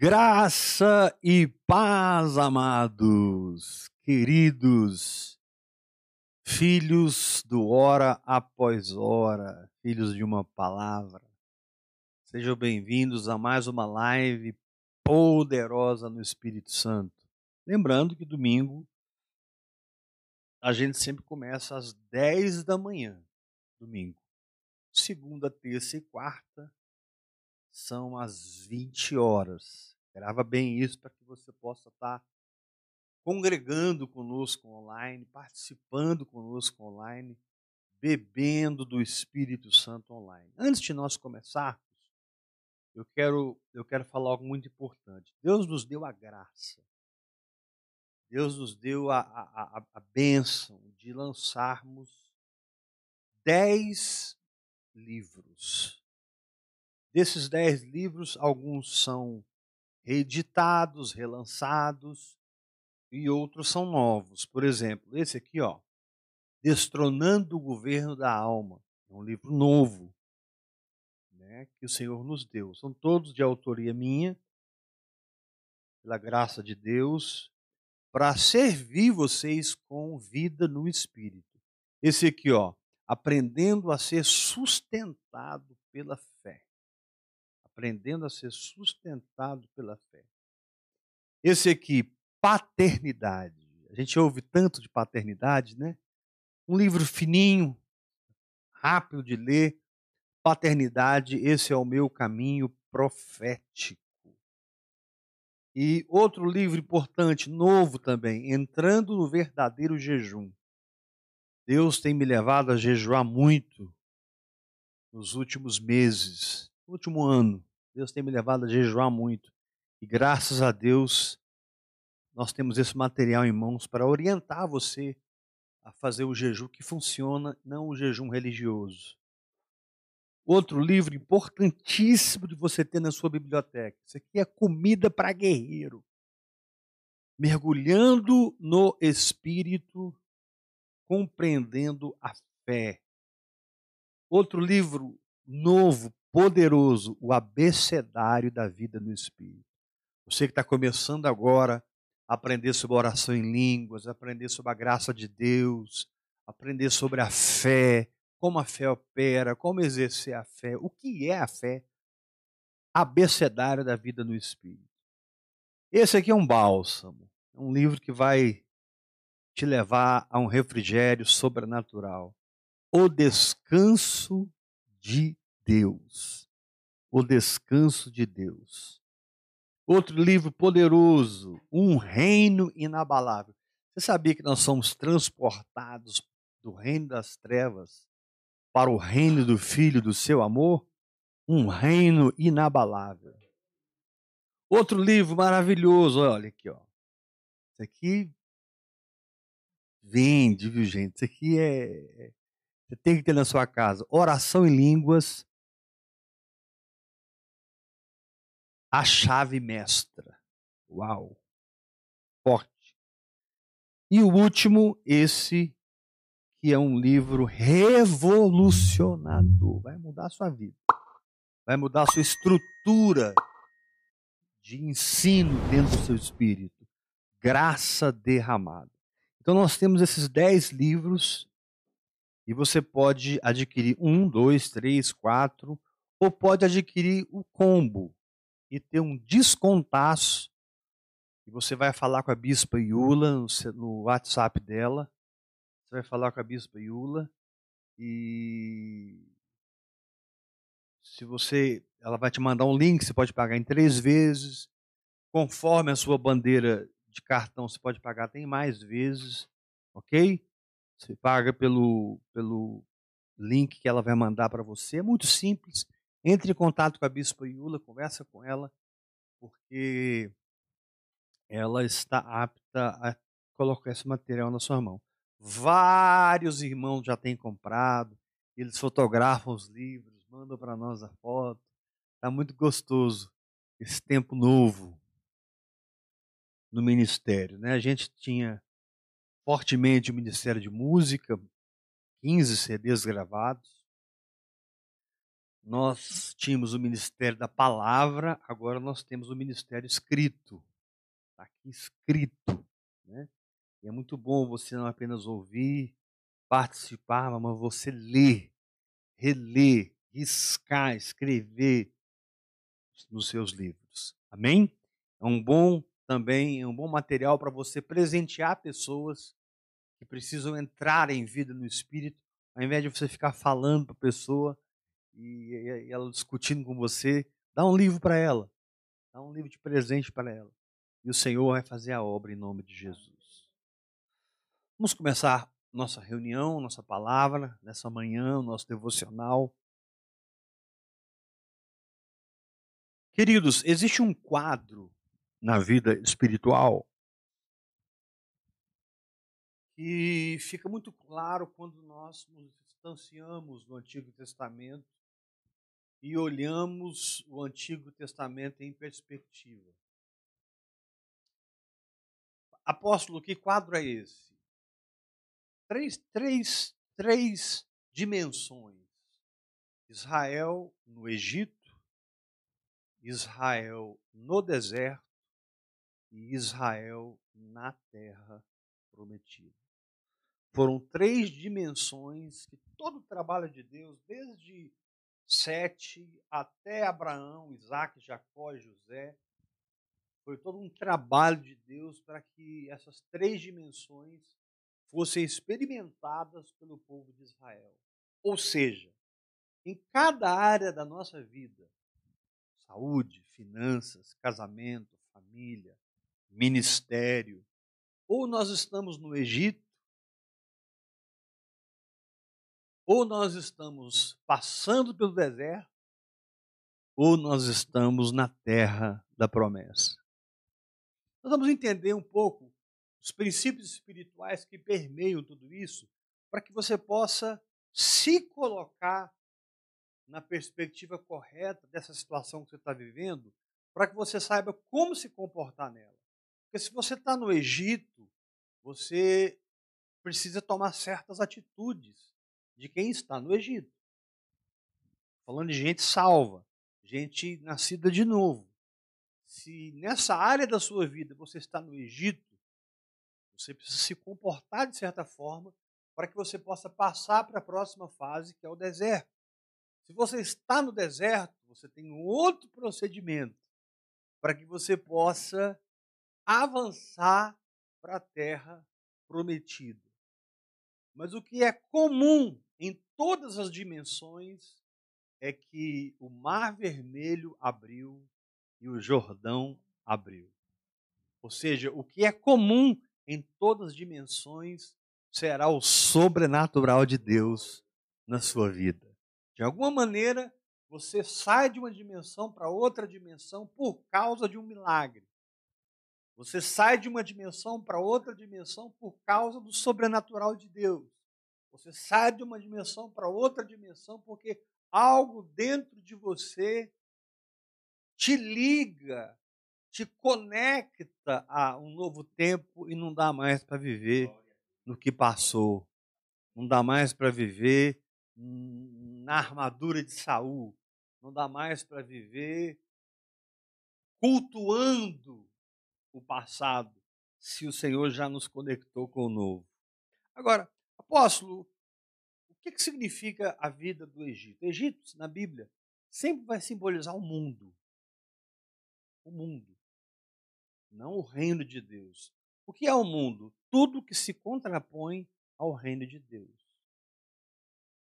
Graça e paz, amados, queridos, filhos do hora após hora, filhos de uma palavra. Sejam bem-vindos a mais uma live poderosa no Espírito Santo. Lembrando que domingo a gente sempre começa às 10 da manhã, domingo. Segunda, terça e quarta são as 20 horas. Grava bem isso para que você possa estar congregando conosco online, participando conosco online, bebendo do Espírito Santo online. Antes de nós começarmos, eu quero, eu quero falar algo muito importante. Deus nos deu a graça, Deus nos deu a, a, a, a bênção de lançarmos dez livros Desses dez livros, alguns são reeditados, relançados, e outros são novos. Por exemplo, esse aqui, ó, Destronando o Governo da Alma, é um livro novo, né, que o Senhor nos deu. São todos de autoria minha, pela graça de Deus, para servir vocês com vida no Espírito. Esse aqui, ó, aprendendo a ser sustentado pela aprendendo a ser sustentado pela fé. Esse aqui, paternidade. A gente ouve tanto de paternidade, né? Um livro fininho, rápido de ler. Paternidade, esse é o meu caminho profético. E outro livro importante, novo também, Entrando no Verdadeiro Jejum. Deus tem me levado a jejuar muito nos últimos meses, no último ano. Deus tem me levado a jejuar muito. E graças a Deus, nós temos esse material em mãos para orientar você a fazer o jejum que funciona, não o jejum religioso. Outro livro importantíssimo de você ter na sua biblioteca. Isso aqui é comida para guerreiro. Mergulhando no espírito, compreendendo a fé. Outro livro novo, poderoso, o abecedário da vida no Espírito. Você que está começando agora a aprender sobre oração em línguas, aprender sobre a graça de Deus, aprender sobre a fé, como a fé opera, como exercer a fé, o que é a fé, abecedário da vida no Espírito. Esse aqui é um bálsamo, é um livro que vai te levar a um refrigério sobrenatural. O descanso de Deus. O descanso de Deus. Outro livro poderoso, Um Reino Inabalável. Você sabia que nós somos transportados do reino das trevas para o reino do Filho do seu amor? Um reino inabalável. Outro livro maravilhoso, olha aqui, ó. Isso aqui vende, viu, gente? Isso aqui é, é. Você tem que ter na sua casa. Oração em línguas A chave mestra. Uau! Forte. E o último, esse que é um livro revolucionador. Vai mudar a sua vida. Vai mudar a sua estrutura de ensino dentro do seu espírito. Graça derramada. Então nós temos esses dez livros e você pode adquirir um, dois, três, quatro, ou pode adquirir o combo e ter um descontaço. E você vai falar com a bispa Iula no WhatsApp dela. Você vai falar com a bispa Iula e se você, ela vai te mandar um link, você pode pagar em três vezes, conforme a sua bandeira de cartão, você pode pagar tem mais vezes, ok? Você paga pelo pelo link que ela vai mandar para você, é muito simples. Entre em contato com a Bispa Iula, conversa com ela, porque ela está apta a colocar esse material na sua mão. Vários irmãos já têm comprado, eles fotografam os livros, mandam para nós a foto. Está muito gostoso esse tempo novo no ministério. Né? A gente tinha fortemente o Ministério de Música, 15 CDs gravados, nós tínhamos o ministério da palavra, agora nós temos o ministério escrito. Está aqui escrito. Né? E é muito bom você não apenas ouvir, participar, mas você ler, reler, riscar, escrever nos seus livros. Amém? É um bom também, é um bom material para você presentear pessoas que precisam entrar em vida no espírito, ao invés de você ficar falando para a pessoa e, e ela discutindo com você, dá um livro para ela. Dá um livro de presente para ela. E o Senhor vai fazer a obra em nome de Jesus. Vamos começar nossa reunião, nossa palavra, nessa manhã, nosso devocional. Queridos, existe um quadro na vida espiritual que fica muito claro quando nós nos distanciamos do Antigo Testamento e olhamos o Antigo Testamento em perspectiva. Apóstolo, que quadro é esse? Três, três, três dimensões. Israel no Egito, Israel no deserto e Israel na terra prometida. Foram três dimensões que todo o trabalho de Deus, desde Sete até Abraão, Isaac, Jacó e José. Foi todo um trabalho de Deus para que essas três dimensões fossem experimentadas pelo povo de Israel. Ou seja, em cada área da nossa vida, saúde, finanças, casamento, família, ministério, ou nós estamos no Egito, ou nós estamos passando pelo deserto, ou nós estamos na terra da promessa. Nós vamos entender um pouco os princípios espirituais que permeiam tudo isso, para que você possa se colocar na perspectiva correta dessa situação que você está vivendo, para que você saiba como se comportar nela. Porque se você está no Egito, você precisa tomar certas atitudes de quem está no Egito. Falando de gente salva, gente nascida de novo. Se nessa área da sua vida você está no Egito, você precisa se comportar de certa forma para que você possa passar para a próxima fase, que é o deserto. Se você está no deserto, você tem um outro procedimento para que você possa avançar para a terra prometida. Mas o que é comum em todas as dimensões é que o Mar Vermelho abriu e o Jordão abriu. Ou seja, o que é comum em todas as dimensões será o sobrenatural de Deus na sua vida. De alguma maneira, você sai de uma dimensão para outra dimensão por causa de um milagre. Você sai de uma dimensão para outra dimensão por causa do sobrenatural de Deus. Você sai de uma dimensão para outra dimensão porque algo dentro de você te liga, te conecta a um novo tempo e não dá mais para viver no que passou. Não dá mais para viver na armadura de Saul. Não dá mais para viver cultuando o passado, se o Senhor já nos conectou com o novo. Agora, Apóstolo, o que, que significa a vida do Egito? Egito, na Bíblia, sempre vai simbolizar o mundo. O mundo. Não o reino de Deus. O que é o mundo? Tudo que se contrapõe ao reino de Deus.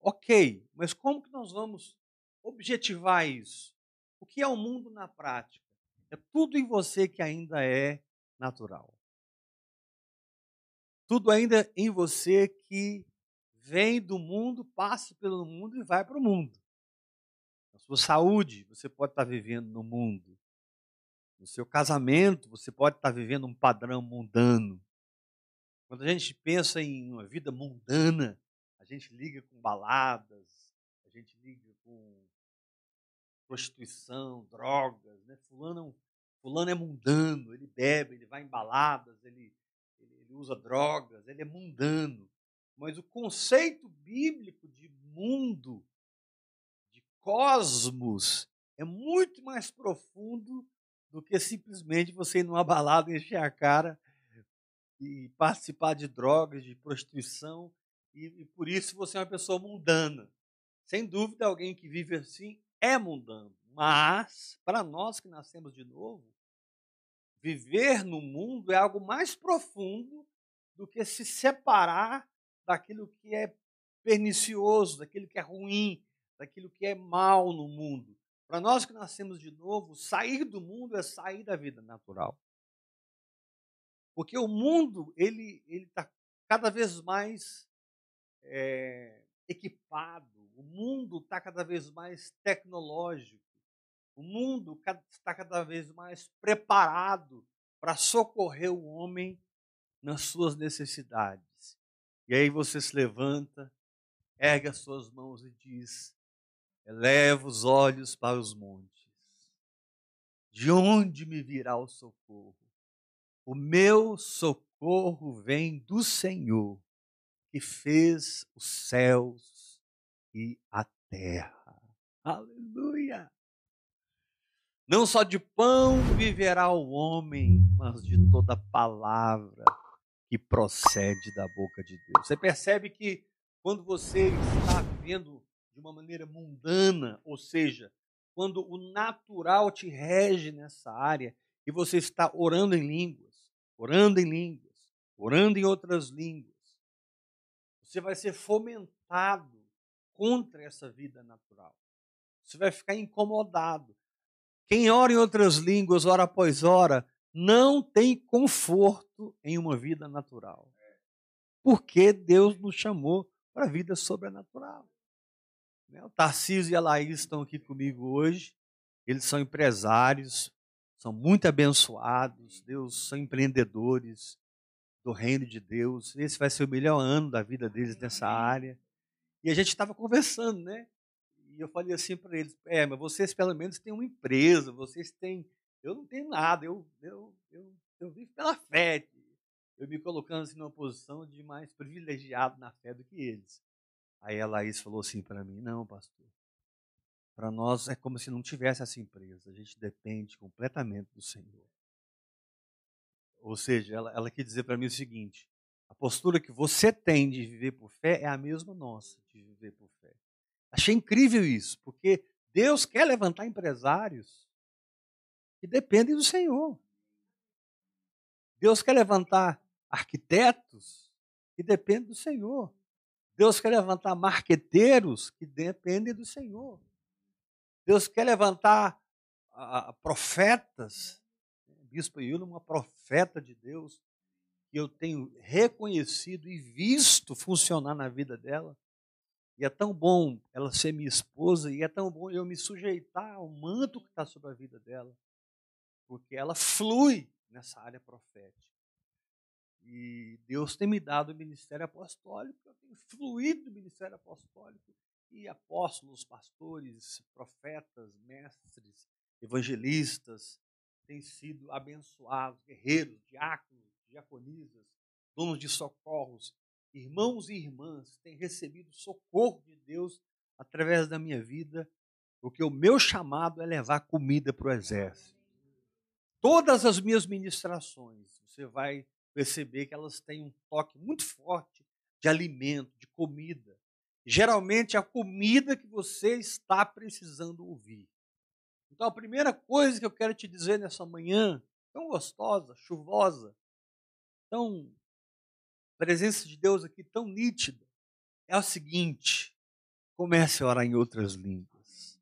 Ok, mas como que nós vamos objetivar isso? O que é o mundo na prática? É tudo em você que ainda é natural tudo ainda em você que vem do mundo, passa pelo mundo e vai para o mundo. Na sua saúde, você pode estar vivendo no mundo. No seu casamento, você pode estar vivendo um padrão mundano. Quando a gente pensa em uma vida mundana, a gente liga com baladas, a gente liga com prostituição, drogas. Né? Fulano, fulano é mundano, ele bebe, ele vai em baladas, ele ele usa drogas, ele é mundano. Mas o conceito bíblico de mundo, de cosmos é muito mais profundo do que simplesmente você ir numa balada, encher a cara e participar de drogas, de prostituição, e, e por isso você é uma pessoa mundana. Sem dúvida, alguém que vive assim é mundano. Mas, para nós que nascemos de novo, viver no mundo é algo mais profundo do que se separar daquilo que é pernicioso, daquilo que é ruim, daquilo que é mal no mundo. Para nós que nascemos de novo, sair do mundo é sair da vida natural. Porque o mundo ele está cada vez mais é, equipado, o mundo está cada vez mais tecnológico, o mundo está cada vez mais preparado para socorrer o homem nas suas necessidades. E aí você se levanta, ergue as suas mãos e diz: Eleva os olhos para os montes. De onde me virá o socorro? O meu socorro vem do Senhor, que fez os céus e a terra. Aleluia! Não só de pão viverá o homem, mas de toda palavra que procede da boca de Deus. Você percebe que quando você está vivendo de uma maneira mundana, ou seja, quando o natural te rege nessa área e você está orando em línguas, orando em línguas, orando em outras línguas, você vai ser fomentado contra essa vida natural. Você vai ficar incomodado. Quem ora em outras línguas, hora após hora, não tem conforto em uma vida natural. Porque Deus nos chamou para a vida sobrenatural. Né, o Tarcísio e a Laís estão aqui comigo hoje. Eles são empresários, são muito abençoados. Deus são empreendedores do reino de Deus. Esse vai ser o melhor ano da vida deles nessa área. E a gente estava conversando, né? E eu falei assim para eles: é, mas vocês pelo menos têm uma empresa, vocês têm. Eu não tenho nada, eu, eu, eu, eu vivo pela fé. Eu me colocando assim numa posição de mais privilegiado na fé do que eles. Aí a Laís falou assim para mim: Não, pastor, para nós é como se não tivesse essa empresa, a gente depende completamente do Senhor. Ou seja, ela, ela quer dizer para mim o seguinte: a postura que você tem de viver por fé é a mesma nossa de. Achei incrível isso, porque Deus quer levantar empresários que dependem do Senhor. Deus quer levantar arquitetos que dependem do Senhor. Deus quer levantar marqueteiros que dependem do Senhor. Deus quer levantar a, a, profetas. Bispo Yula, uma profeta de Deus, que eu tenho reconhecido e visto funcionar na vida dela. E é tão bom ela ser minha esposa, e é tão bom eu me sujeitar ao manto que está sobre a vida dela, porque ela flui nessa área profética. E Deus tem me dado o ministério apostólico, eu tenho fluído do ministério apostólico e apóstolos, pastores, profetas, mestres, evangelistas têm sido abençoados, guerreiros, diáconos, diaconisas, donos de socorros, irmãos e irmãs têm recebido socorro de Deus através da minha vida, porque o meu chamado é levar comida para o exército. Todas as minhas ministrações, você vai perceber que elas têm um toque muito forte de alimento, de comida. Geralmente é a comida que você está precisando ouvir. Então a primeira coisa que eu quero te dizer nessa manhã, tão gostosa, chuvosa, tão presença de Deus aqui tão nítida, é o seguinte: comece a orar em outras línguas,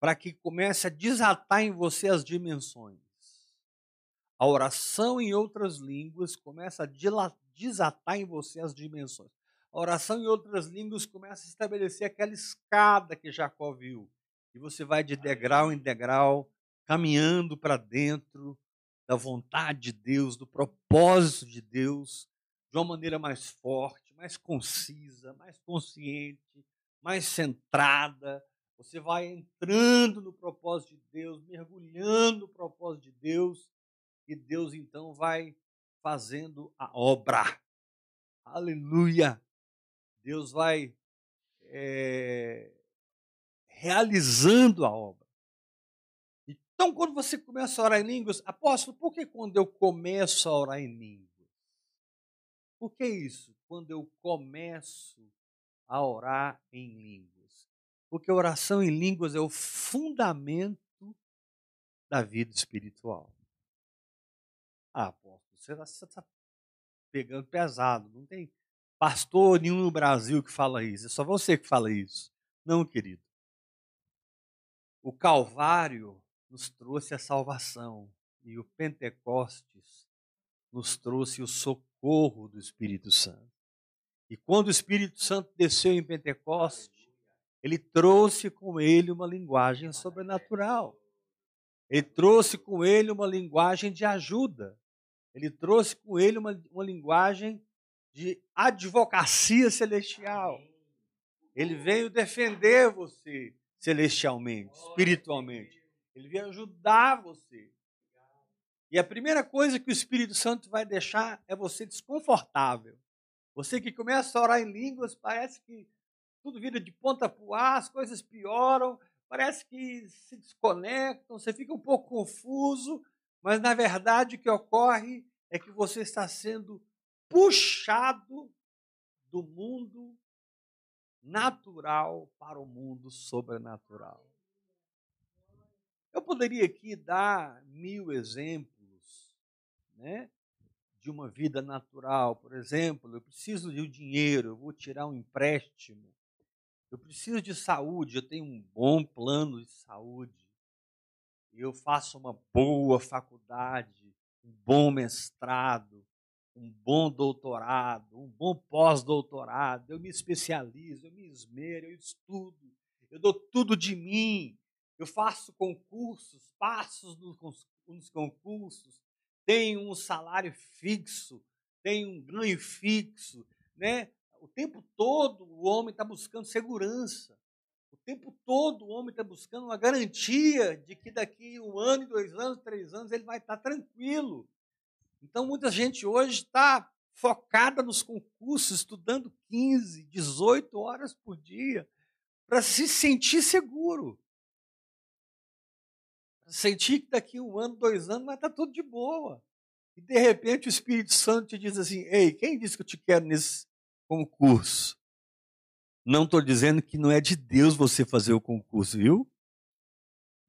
para que comece a desatar em você as dimensões. A oração em outras línguas começa a desatar em você as dimensões. A oração em outras línguas começa a estabelecer aquela escada que Jacó viu. E você vai de degrau em degrau, caminhando para dentro da vontade de Deus, do propósito de Deus, de uma maneira mais forte, mais concisa, mais consciente, mais centrada. Você vai entrando no propósito de Deus, mergulhando no propósito de Deus, e Deus então vai fazendo a obra. Aleluia! Deus vai é, realizando a obra. Então, quando você começa a orar em línguas, apóstolo, por que quando eu começo a orar em línguas? Por que isso? Quando eu começo a orar em línguas. Porque a oração em línguas é o fundamento da vida espiritual. Ah, apóstolo, você está tá pegando pesado. Não tem pastor nenhum no Brasil que fala isso. É só você que fala isso. Não, querido. O Calvário nos trouxe a salvação e o Pentecostes nos trouxe o socorro do Espírito Santo. E quando o Espírito Santo desceu em Pentecostes, ele trouxe com ele uma linguagem sobrenatural. Ele trouxe com ele uma linguagem de ajuda. Ele trouxe com ele uma, uma linguagem de advocacia celestial. Ele veio defender você celestialmente, espiritualmente. Ele veio ajudar você. E a primeira coisa que o Espírito Santo vai deixar é você desconfortável. Você que começa a orar em línguas, parece que tudo vira de ponta para o ar, as coisas pioram, parece que se desconectam, você fica um pouco confuso, mas na verdade o que ocorre é que você está sendo puxado do mundo natural para o mundo sobrenatural. Eu poderia aqui dar mil exemplos, né? De uma vida natural, por exemplo, eu preciso de um dinheiro, eu vou tirar um empréstimo, eu preciso de saúde, eu tenho um bom plano de saúde, eu faço uma boa faculdade, um bom mestrado, um bom doutorado, um bom pós-doutorado, eu me especializo, eu me esmero, eu estudo, eu dou tudo de mim, eu faço concursos, passo nos concursos, tenho um salário fixo, tenho um ganho fixo, né? O tempo todo o homem está buscando segurança. O tempo todo o homem está buscando uma garantia de que daqui um ano, dois anos, três anos ele vai estar tá tranquilo. Então muita gente hoje está focada nos concursos, estudando 15, 18 horas por dia, para se sentir seguro sentir que daqui um ano, dois anos vai estar tudo de boa. E de repente o Espírito Santo te diz assim: Ei, quem disse que eu te quero nesse concurso? Não estou dizendo que não é de Deus você fazer o concurso, viu?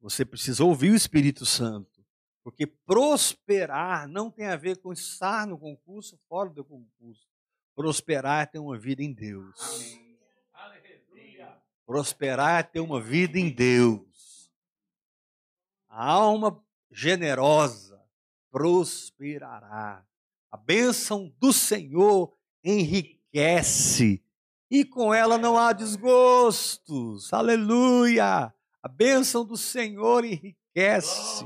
Você precisa ouvir o Espírito Santo. Porque prosperar não tem a ver com estar no concurso, fora do concurso. Prosperar é ter uma vida em Deus. Amém. Prosperar é ter uma vida em Deus. A alma generosa prosperará. A bênção do Senhor enriquece e com ela não há desgostos. Aleluia! A bênção do Senhor enriquece.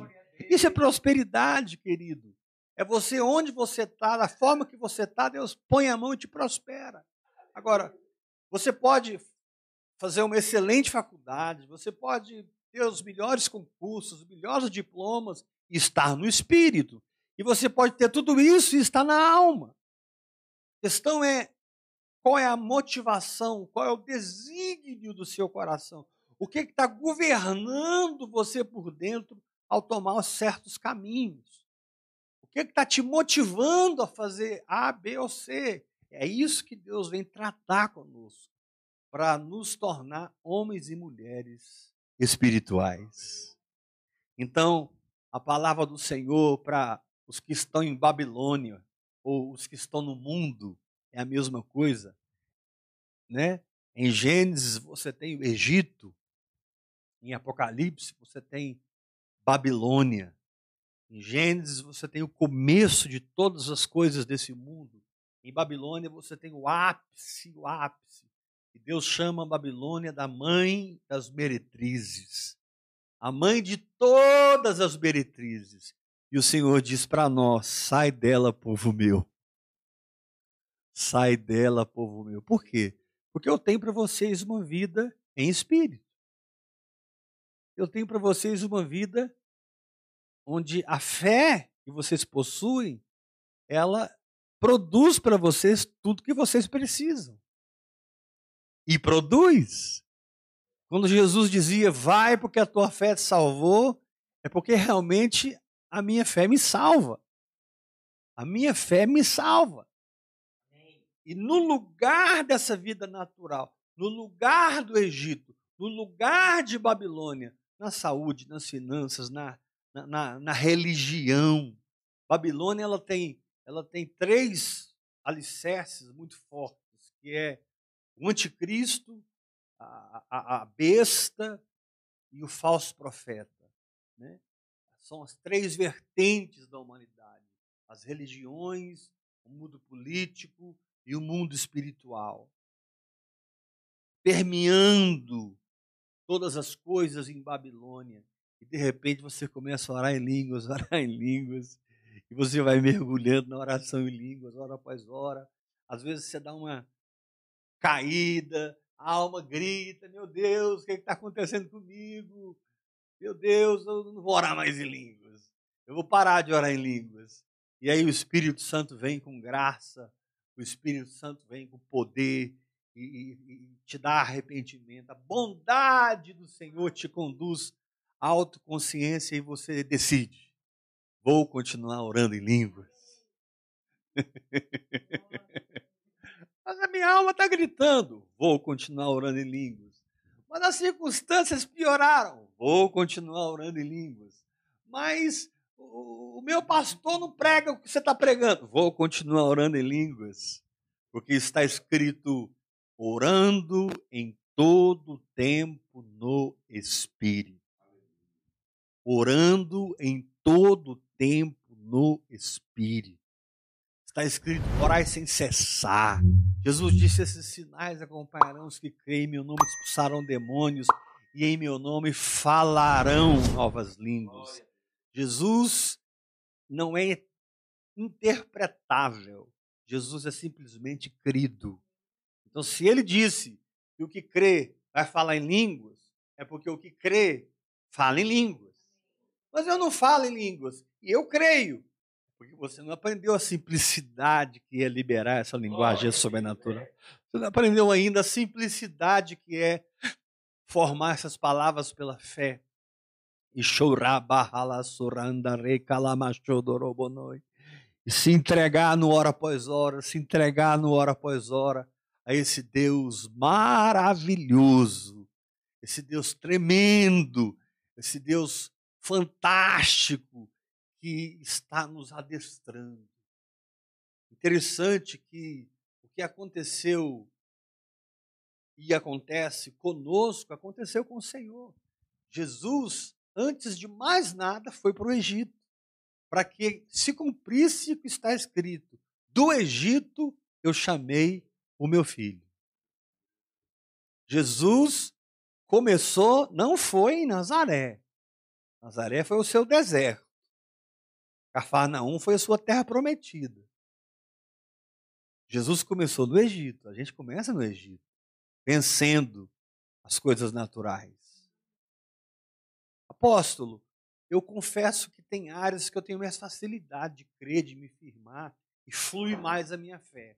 Isso é prosperidade, querido. É você onde você está, da forma que você está, Deus põe a mão e te prospera. Agora, você pode fazer uma excelente faculdade, você pode ter os melhores concursos, os melhores diplomas, e estar no espírito. E você pode ter tudo isso e estar na alma. A questão é qual é a motivação, qual é o desígnio do seu coração. O que está governando você por dentro ao tomar certos caminhos? O que está te motivando a fazer A, B ou C? É isso que Deus vem tratar conosco, para nos tornar homens e mulheres espirituais. Então, a palavra do Senhor para os que estão em Babilônia ou os que estão no mundo é a mesma coisa, né? Em Gênesis você tem o Egito, em Apocalipse você tem Babilônia. Em Gênesis você tem o começo de todas as coisas desse mundo. Em Babilônia você tem o ápice, o ápice. Deus chama a Babilônia da mãe das meretrizes, a mãe de todas as meretrizes. E o Senhor diz para nós: sai dela, povo meu. Sai dela, povo meu. Por quê? Porque eu tenho para vocês uma vida em espírito. Eu tenho para vocês uma vida onde a fé que vocês possuem, ela produz para vocês tudo que vocês precisam e produz. Quando Jesus dizia, vai porque a tua fé te salvou, é porque realmente a minha fé me salva. A minha fé me salva. E no lugar dessa vida natural, no lugar do Egito, no lugar de Babilônia, na saúde, nas finanças, na, na, na religião, Babilônia ela tem, ela tem três alicerces muito fortes, que é o anticristo, a, a, a besta e o falso profeta. Né? São as três vertentes da humanidade: as religiões, o mundo político e o mundo espiritual. Permeando todas as coisas em Babilônia. E de repente você começa a orar em línguas, orar em línguas, e você vai mergulhando na oração em línguas, hora após hora. Às vezes você dá uma caída, a alma grita: Meu Deus, o que é está acontecendo comigo? Meu Deus, eu não vou orar mais em línguas. Eu vou parar de orar em línguas. E aí o Espírito Santo vem com graça, o Espírito Santo vem com poder e, e, e te dá arrependimento. A bondade do Senhor te conduz à autoconsciência e você decide: vou continuar orando em línguas. Minha alma está gritando: vou continuar orando em línguas. Mas as circunstâncias pioraram: vou continuar orando em línguas. Mas o, meu pastor não prega o que você está pregando. Vou continuar orando em línguas. Porque está escrito: orando em todo tempo no Espírito. Orando em todo tempo no Espírito. Está escrito: orai sem cessar. Jesus disse: Esses sinais acompanharão os que creem em meu nome, expulsarão demônios e em meu nome falarão novas línguas. Jesus não é interpretável. Jesus é simplesmente crido. Então, se ele disse que o que crê vai falar em línguas, é porque o que crê fala em línguas. Mas eu não falo em línguas, e eu creio, porque você não aprendeu a simplicidade que é liberar essa linguagem sobrenatural. Você não aprendeu ainda a simplicidade que é formar essas palavras pela fé. E e se entregar no hora após hora, se entregar no hora após hora a esse Deus maravilhoso, esse Deus tremendo, esse Deus fantástico, que está nos adestrando. Interessante que o que aconteceu e acontece conosco, aconteceu com o Senhor. Jesus, antes de mais nada, foi para o Egito, para que se cumprisse o que está escrito: do Egito eu chamei o meu filho. Jesus começou, não foi em Nazaré. Nazaré foi o seu deserto. Cafarnaum foi a sua terra prometida. Jesus começou no Egito, a gente começa no Egito, vencendo as coisas naturais. Apóstolo, eu confesso que tem áreas que eu tenho mais facilidade de crer, de me firmar e flui mais a minha fé.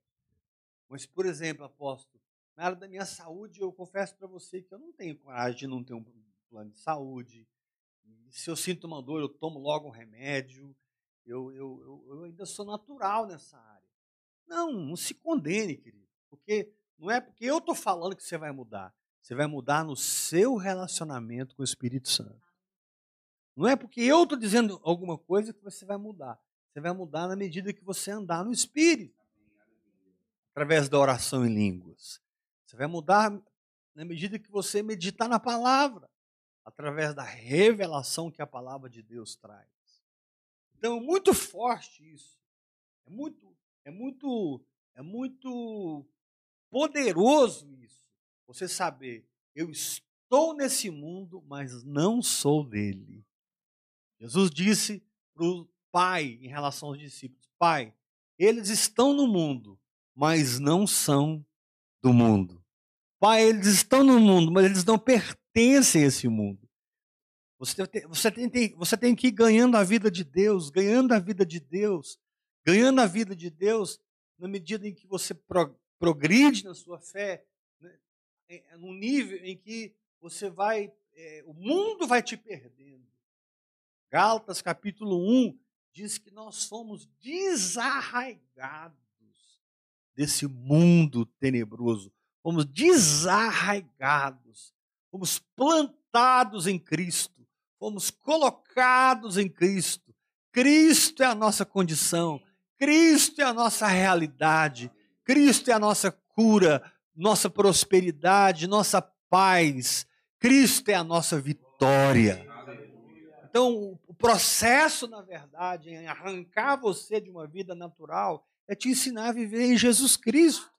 Mas, por exemplo, apóstolo, na área da minha saúde, eu confesso para você que eu não tenho coragem de não ter um plano de saúde. Se eu sinto uma dor, eu tomo logo um remédio. Eu, eu, eu, ainda sou natural nessa área. Não, não se condene, querido. Porque não é porque eu estou falando que você vai mudar. Você vai mudar no seu relacionamento com o Espírito Santo. Não é porque eu estou dizendo alguma coisa que você vai mudar. Você vai mudar na medida que você andar no Espírito. Através da oração em línguas. Você vai mudar na medida que você meditar na palavra. Através da revelação que a palavra de Deus traz. Então, muito forte isso. É muito, é muito, é muito poderoso isso. Você saber, eu estou nesse mundo, mas não sou dele. Jesus disse para o Pai em relação aos discípulos: Pai, eles estão no mundo, mas não são do mundo. Pai, eles estão no mundo, mas eles não pertencem a esse mundo. Você tem, você, tem, você tem que ir ganhando a vida de Deus, ganhando a vida de Deus, ganhando a vida de Deus na medida em que você pro, progride na sua fé, né, num nível em que você vai, é, o mundo vai te perdendo. Gálatas capítulo 1 diz que nós somos desarraigados desse mundo tenebroso. Fomos desarraigados, fomos plantados em Cristo, fomos colocados em Cristo. Cristo é a nossa condição, Cristo é a nossa realidade, Cristo é a nossa cura, nossa prosperidade, nossa paz. Cristo é a nossa vitória. Então, o processo, na verdade, em arrancar você de uma vida natural é te ensinar a viver em Jesus Cristo,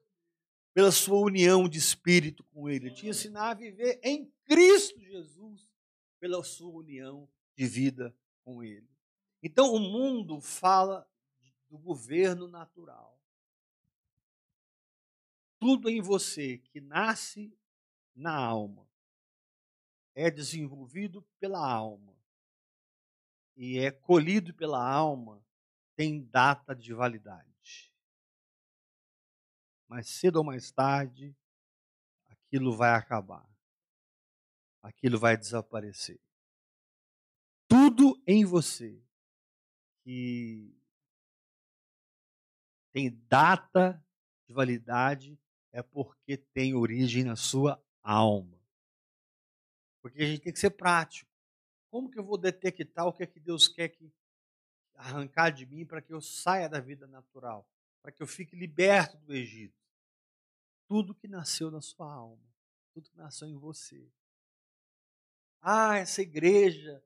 pela sua união de espírito com Ele. Te ensinar a viver em Cristo Jesus, pela sua união de vida com Ele. Então, o mundo fala do governo natural. Tudo em você que nasce na alma é desenvolvido pela alma e é colhido pela alma tem data de validade. Mas cedo ou mais tarde, aquilo vai acabar. Aquilo vai desaparecer. Tudo em você que tem data de validade é porque tem origem na sua alma. Porque a gente tem que ser prático. Como que eu vou detectar o que é que Deus quer que arrancar de mim para que eu saia da vida natural, para que eu fique liberto do Egito? Tudo que nasceu na sua alma, tudo que nasceu em você. Ah, essa igreja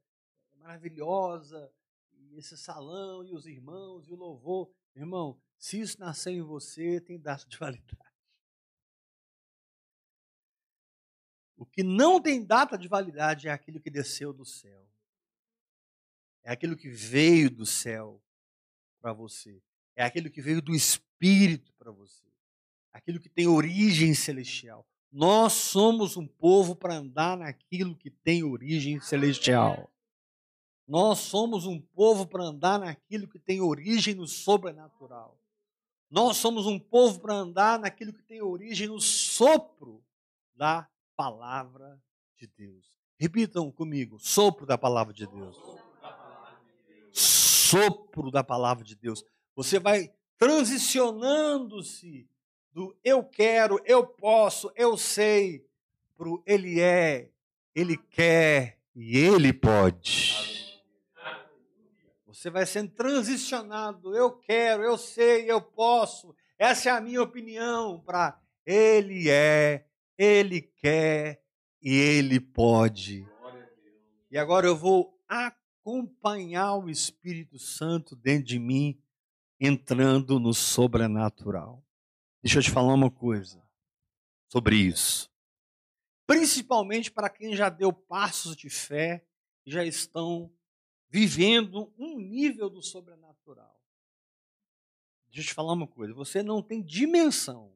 é maravilhosa, e esse salão, e os irmãos, e o louvor. Irmão, se isso nasceu em você, tem data de validade. O que não tem data de validade é aquilo que desceu do céu. É aquilo que veio do céu para você. É aquilo que veio do Espírito para você. Aquilo que tem origem celestial. Nós somos um povo para andar naquilo que tem origem celestial. Nós somos um povo para andar naquilo que tem origem no sobrenatural. Nós somos um povo para andar naquilo que tem origem no sopro da palavra de Deus. Repitam comigo: sopro da palavra de Deus. Sopro da palavra de Deus. Você vai transicionando-se do eu quero, eu posso, eu sei, para o ele é, ele quer e ele pode. Você vai sendo transicionado, eu quero, eu sei, eu posso, essa é a minha opinião, para ele é, ele quer e Ele pode. E agora eu vou acompanhar o Espírito Santo dentro de mim, entrando no sobrenatural. Deixa eu te falar uma coisa sobre isso. Principalmente para quem já deu passos de fé e já estão vivendo um nível do sobrenatural. Deixa eu te falar uma coisa: você não tem dimensão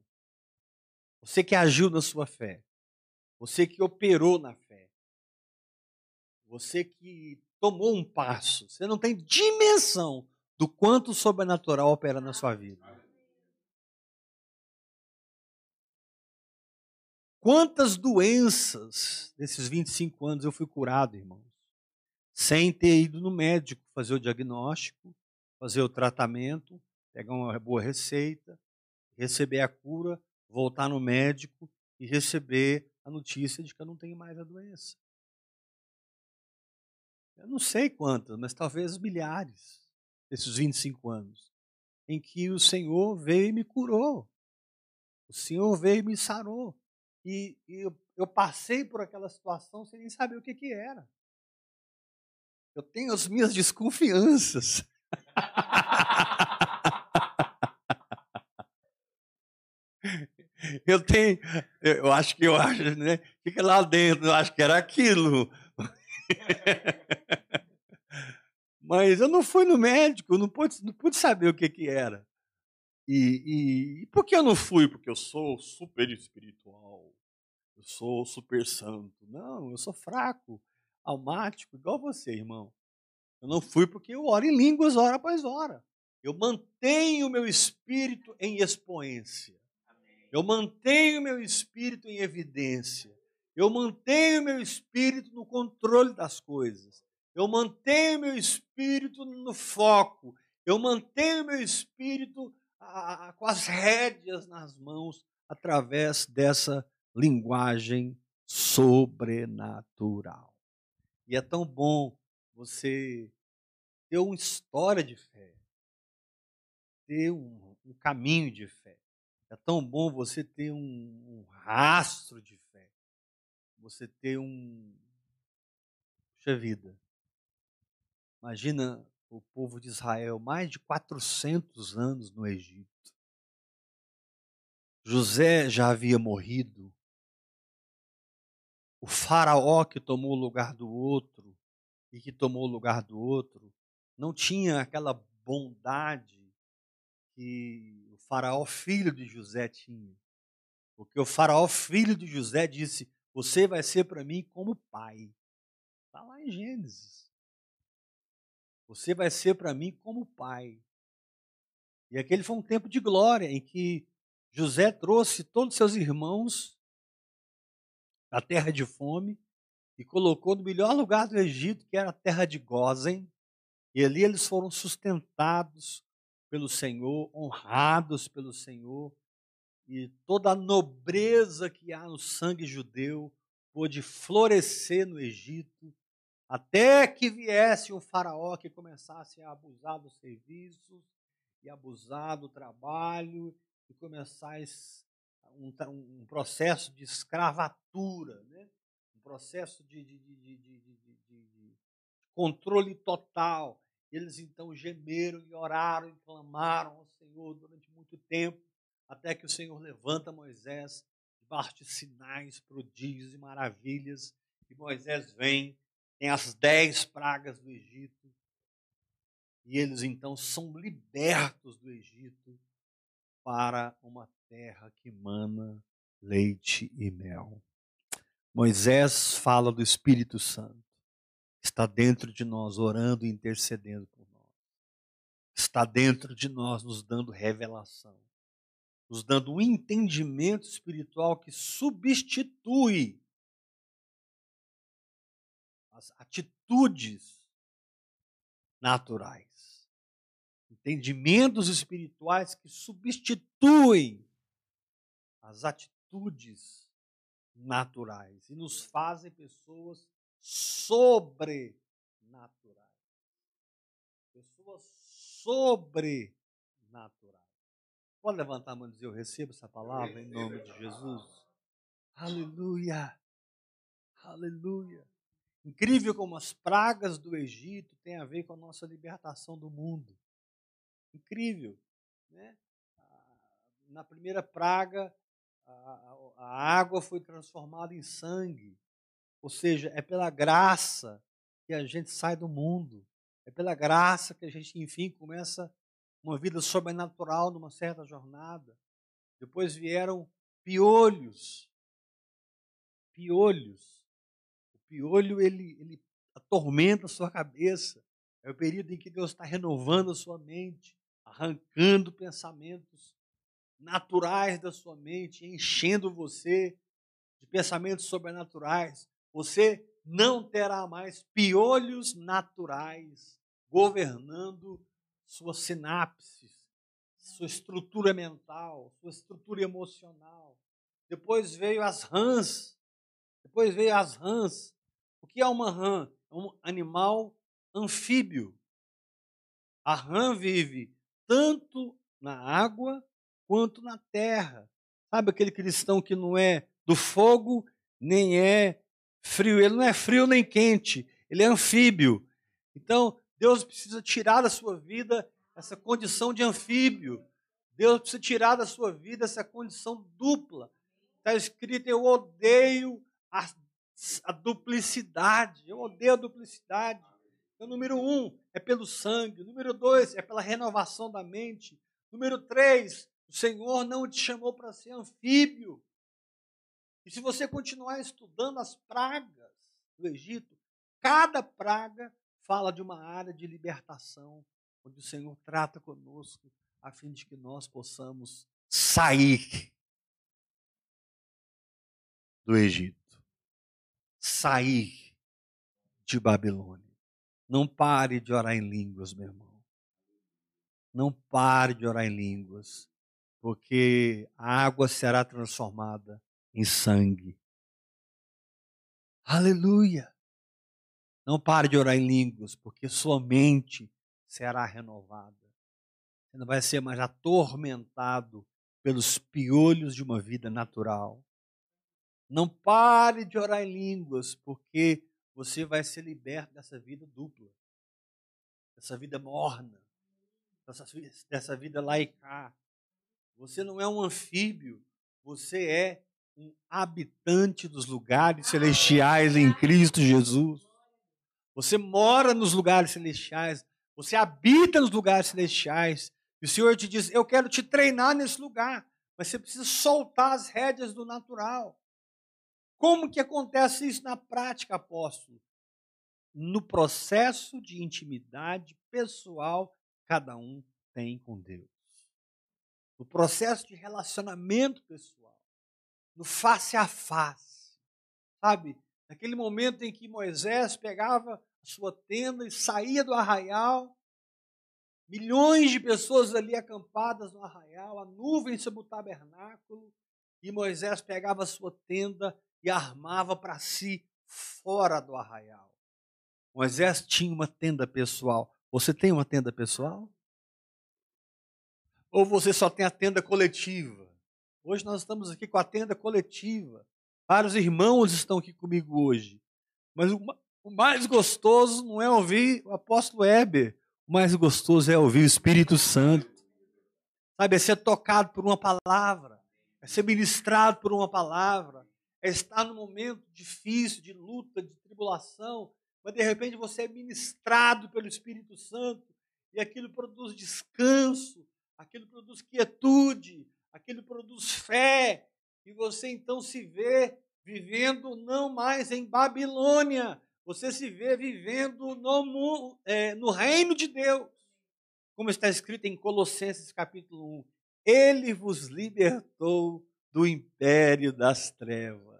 você que agiu na sua fé. Você que operou na fé. Você que tomou um passo. Você não tem dimensão do quanto o sobrenatural opera na sua vida. Quantas doenças nesses 25 anos eu fui curado, irmãos? Sem ter ido no médico fazer o diagnóstico, fazer o tratamento, pegar uma boa receita, receber a cura, voltar no médico e receber a notícia de que eu não tenho mais a doença. Eu não sei quantas, mas talvez milhares desses 25 anos, em que o Senhor veio e me curou. O Senhor veio e me sarou. E, e eu, eu, passei por aquela situação sem nem saber o que, que era. Eu tenho as minhas desconfianças. Eu tenho, eu acho que eu acho, né? Fica lá dentro, eu acho que era aquilo. Mas eu não fui no médico, não pude, não pude saber o que, que era. E, e, e, por que eu não fui? Porque eu sou super espiritual, sou super santo. Não, eu sou fraco, almático, igual você, irmão. Eu não fui porque eu oro em línguas hora após hora. Eu mantenho o meu espírito em expoência. Eu mantenho meu espírito em evidência. Eu mantenho meu espírito no controle das coisas. Eu mantenho meu espírito no foco. Eu mantenho meu espírito a, a, com as rédeas nas mãos através dessa linguagem sobrenatural. E é tão bom você ter uma história de fé, ter um, um caminho de fé. É tão bom você ter um, um rastro de fé, você ter um. Puxa vida. Imagina o povo de Israel, mais de 400 anos no Egito. José já havia morrido. O faraó que tomou o lugar do outro e que tomou o lugar do outro não tinha aquela bondade que o faraó filho de José tinha. Porque o faraó filho de José disse: Você vai ser para mim como pai. Está lá em Gênesis. Você vai ser para mim como pai. E aquele foi um tempo de glória em que José trouxe todos os seus irmãos da terra de fome e colocou no melhor lugar do Egito, que era a terra de Gozen. E ali eles foram sustentados pelo Senhor, honrados pelo Senhor. E toda a nobreza que há no sangue judeu pôde florescer no Egito, até que viesse um faraó que começasse a abusar dos serviços e abusar do trabalho e começasse um, um processo de escravatura, né? um processo de, de, de, de, controle total. Eles então gemeram e oraram e clamaram ao Senhor durante muito tempo, até que o Senhor levanta Moisés de sinais, prodígios e maravilhas. E Moisés vem, tem as dez pragas do Egito, e eles então são libertos do Egito para uma terra que mana leite e mel. Moisés fala do Espírito Santo, está dentro de nós, orando e intercedendo por nós. Está dentro de nós, nos dando revelação, nos dando um entendimento espiritual que substitui as atitudes naturais entendimentos espirituais que substituem as atitudes naturais e nos fazem pessoas sobrenaturais. Pessoas sobrenaturais. Pode levantar a mão e dizer: Eu recebo essa palavra em nome de Jesus. Aleluia. Aleluia. Incrível como as pragas do Egito têm a ver com a nossa libertação do mundo. Incrível. Né? Na primeira praga, a, água foi transformada em sangue. Ou seja, é pela graça que a gente sai do mundo. É pela graça que a gente, enfim, começa uma vida sobrenatural numa certa jornada. Depois vieram piolhos. Piolhos. O piolho, ele, ele atormenta a sua cabeça. É o período em que Deus está renovando a sua mente arrancando pensamentos naturais da sua mente, enchendo você de pensamentos sobrenaturais. Você não terá mais piolhos naturais governando suas sinapses, sua estrutura mental, sua estrutura emocional. Depois veio as rãs. Depois veio as rãs. O que é uma rã? É um animal anfíbio. A rã vive tanto na água quanto na terra. Sabe aquele cristão que não é do fogo, nem é frio? Ele não é frio nem quente, ele é anfíbio. Então, Deus precisa tirar da sua vida essa condição de anfíbio. Deus precisa tirar da sua vida essa condição dupla. Está escrito: Eu odeio a, a duplicidade. Eu odeio a duplicidade. Então, número um é pelo sangue. Número dois é pela renovação da mente. Número três, o Senhor não te chamou para ser anfíbio. E se você continuar estudando as pragas do Egito, cada praga fala de uma área de libertação, onde o Senhor trata conosco, a fim de que nós possamos sair do Egito. sair de Babilônia. Não pare de orar em línguas, meu irmão. Não pare de orar em línguas, porque a água será transformada em sangue. Aleluia! Não pare de orar em línguas, porque sua mente será renovada. Você não vai ser mais atormentado pelos piolhos de uma vida natural. Não pare de orar em línguas, porque você vai ser liberto dessa vida dupla, dessa vida morna, dessa, vida laicar. Você não é um anfíbio, você é um habitante dos lugares celestiais em Cristo Jesus. Você mora nos lugares celestiais, você habita nos lugares celestiais. E o Senhor te diz: Eu quero te treinar nesse lugar, mas você precisa soltar as rédeas do natural. Como que acontece isso na prática, apóstolo? No processo de intimidade pessoal, cada um tem com Deus. No processo de relacionamento pessoal, no face a face. Sabe? Naquele momento em que Moisés pegava a sua tenda e saía do arraial, milhões de pessoas ali acampadas no arraial, a nuvem sobre o tabernáculo, e Moisés pegava a sua tenda e armava para si fora do arraial. Moisés tinha uma tenda pessoal. Você tem uma tenda pessoal? Ou você só tem a tenda coletiva? Hoje nós estamos aqui com a tenda coletiva. Vários irmãos estão aqui comigo hoje. Mas o, mais gostoso não é ouvir o apóstolo Heber. O mais gostoso é ouvir o Espírito Santo. Sabe, é ser tocado por uma palavra. É ser ministrado por uma palavra. É estar num momento difícil, de luta, de tribulação. Mas de repente você é ministrado pelo Espírito Santo. E aquilo produz descanso. Aquilo produz quietude. Aquilo produz fé e você então se vê vivendo não mais em Babilônia, você se vê vivendo no, é, no reino de Deus, como está escrito em Colossenses capítulo 1. Ele vos libertou do império das trevas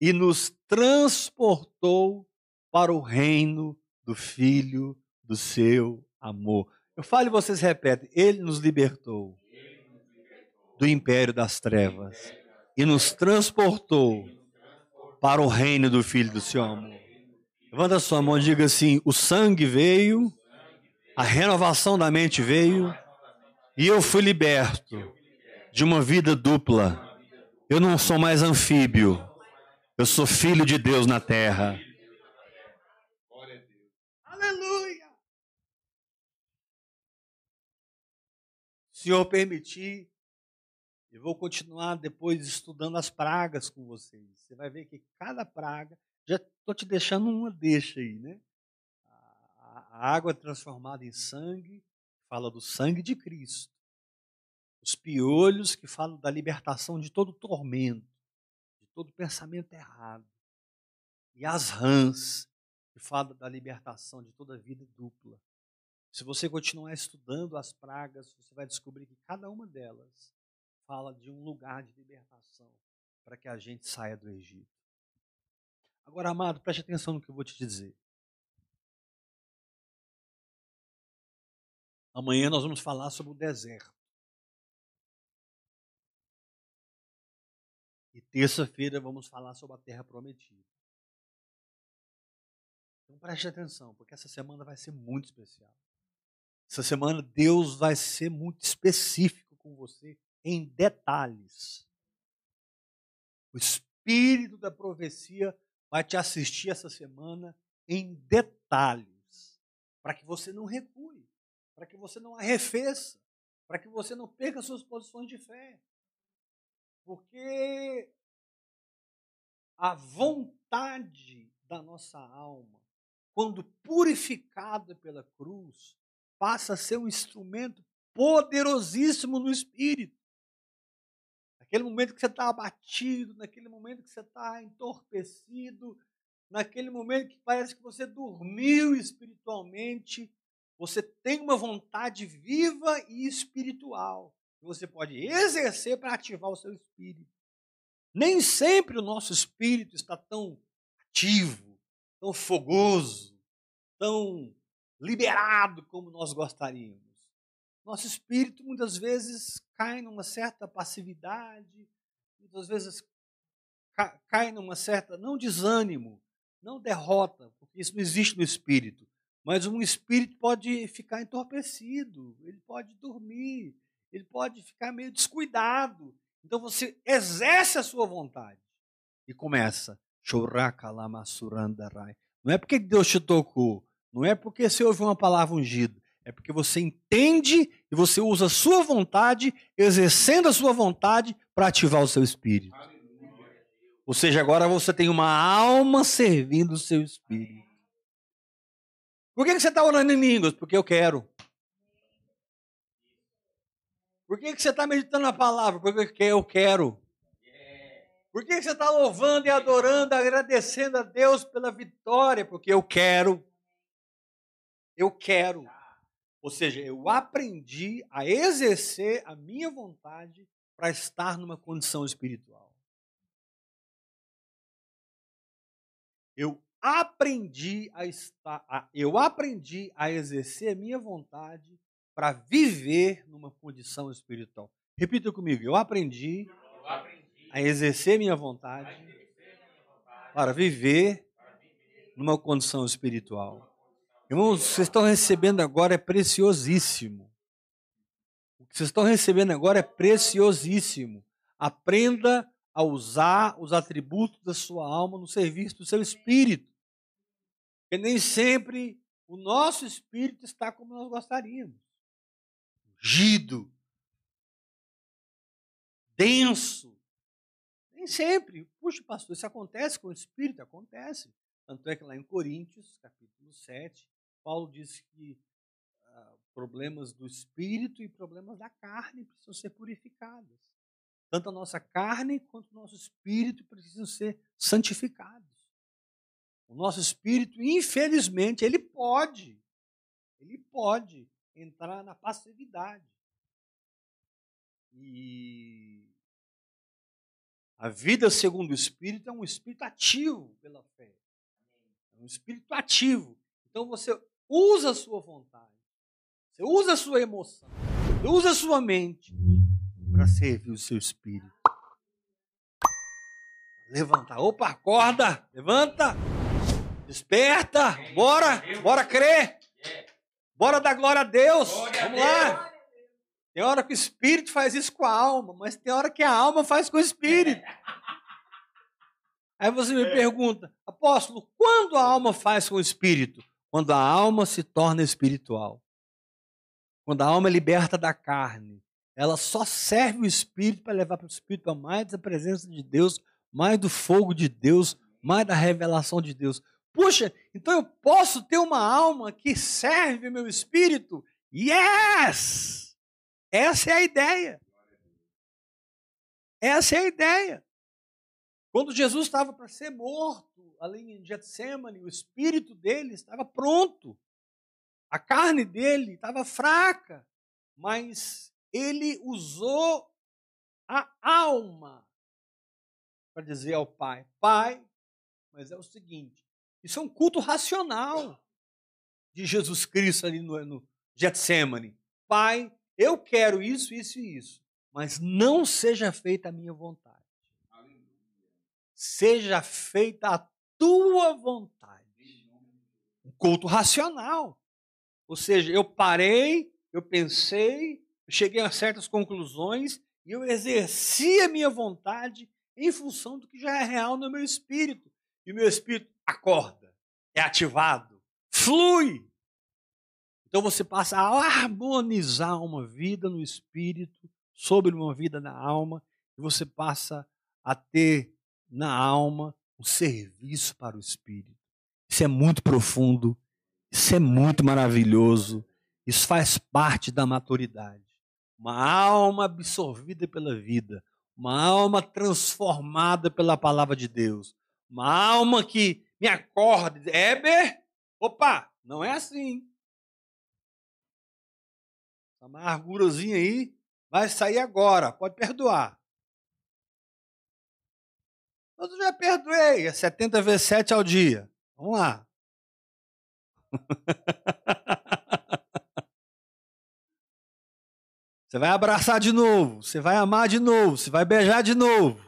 e nos transportou para o reino do Filho do seu amor. Eu falo e vocês repetem: Ele nos libertou do império das trevas e nos transportou para o reino do Filho do seu amor. Levanta sua mão e diga assim: o sangue veio, a renovação da mente veio, e eu fui liberto de uma vida dupla. Eu não sou mais anfíbio, eu sou filho de Deus na terra. Aleluia! Senhor permitir, e vou continuar depois estudando as pragas com vocês. Você vai ver que cada praga, já estou te deixando uma deixa aí, né? A água é transformada em sangue, fala do sangue de Cristo. Os piolhos que falam da libertação de todo tormento, de todo pensamento errado. E as rãs, que falam da libertação de toda vida dupla. Se você continuar estudando as pragas, você vai descobrir que cada uma delas fala de um lugar de libertação para que a gente saia do Egito. Agora, amado, preste atenção no que eu vou te dizer. Amanhã nós vamos falar sobre o deserto. E terça-feira vamos falar sobre a terra prometida. Então preste atenção, porque essa semana vai ser muito especial. Essa semana Deus vai ser muito específico com você em detalhes. O Espírito da profecia vai te assistir essa semana em detalhes, para que você não recue, para que você não arrefeça, para que você não perca suas posições de fé. Porque a vontade da nossa alma, quando purificada pela cruz, passa a ser um instrumento poderosíssimo no espírito. Naquele momento que você está abatido, naquele momento que você está entorpecido, naquele momento que parece que você dormiu espiritualmente, você tem uma vontade viva e espiritual que você pode exercer para ativar o seu espírito. Nem sempre o nosso espírito está tão ativo, tão fogoso, tão liberado como nós gostaríamos. Nosso espírito muitas vezes cai numa certa passividade, muitas vezes cai numa certa, não desânimo, não derrota, porque isso não existe no espírito, mas um espírito pode ficar entorpecido, ele pode dormir, ele pode ficar meio descuidado. Então você exerce a sua vontade e começa. Não é porque Deus te tocou, não é porque você ouviu uma palavra ungida, é porque você entende e você usa a sua vontade, exercendo a sua vontade para ativar o seu espírito. Ou seja, agora você tem uma alma servindo o seu espírito. Por que você está orando em línguas? Porque eu quero. Por que você está meditando a palavra? Porque eu quero. Por que você está louvando e adorando, agradecendo a Deus pela vitória? Porque eu quero. Eu quero. Ou seja, eu aprendi a exercer a minha vontade para estar numa condição espiritual. Eu aprendi a estar, a, eu aprendi a exercer a minha vontade para viver numa condição espiritual. Repita comigo, eu aprendi, eu aprendi a exercer minha vontade, para viver numa condição espiritual. Irmãos, vocês estão recebendo agora é preciosíssimo. O que vocês estão recebendo agora é preciosíssimo. Aprenda a usar os atributos da sua alma no serviço do seu espírito. Porque nem sempre o nosso espírito está como nós gostaríamos. Gido, denso. Nem sempre. Puxa, pastor, isso acontece com o espírito? Acontece. Tanto é que lá em Coríntios, capítulo 7, Paulo disse que ah, problemas do espírito e problemas da carne precisam ser purificados. Tanto a nossa carne quanto o nosso espírito precisam ser santificados. O nosso espírito, infelizmente, ele pode, ele pode entrar na passividade. E a vida segundo o espírito é um espírito ativo pela fé. É um espírito ativo. Então você usa a sua vontade, você usa a sua emoção, você usa a sua mente para servir o seu espírito. Levanta, opa, acorda, levanta, desperta, bora, bora crer, bora dar glória a Deus, vamos lá. Tem hora que o espírito faz isso com a alma, mas tem hora que a alma faz com o espírito. Aí você me pergunta, apóstolo, quando a alma faz com o espírito? Quando a alma se torna espiritual. Quando a alma é liberta da carne. Ela só serve o espírito para levar para o espírito mais da presença de Deus, mais do fogo de Deus, mais da revelação de Deus. Puxa, então eu posso ter uma alma que serve meu espírito? Yes! Essa é a ideia. Essa é a ideia. Quando Jesus estava para ser morto, ali em Getsemane, o espírito dele estava pronto. A carne dele estava fraca, mas ele usou a alma para dizer ao pai: Pai, mas é o seguinte, isso é um culto racional de Jesus Cristo ali no, no Getsemane. Pai, eu quero isso, isso e isso, mas não seja feita a minha vontade. Seja feita a tua vontade. Um culto racional. Ou seja, eu parei, eu pensei, cheguei a certas conclusões e eu exerci a minha vontade em função do que já é real no meu espírito. E o meu espírito acorda, é ativado, flui. Então você passa a harmonizar uma vida no espírito sobre uma vida na alma, e você passa a ter na alma um serviço para o Espírito. Isso é muito profundo, isso é muito maravilhoso, isso faz parte da maturidade. Uma alma absorvida pela vida, uma alma transformada pela palavra de Deus, uma alma que me acorda Éber, opa, não é assim. Essa amargurazinha aí vai sair agora, pode perdoar. Mas eu já perdoei, é 70 vezes 7 ao dia. Vamos lá. Você vai abraçar de novo, você vai amar de novo, você vai beijar de novo.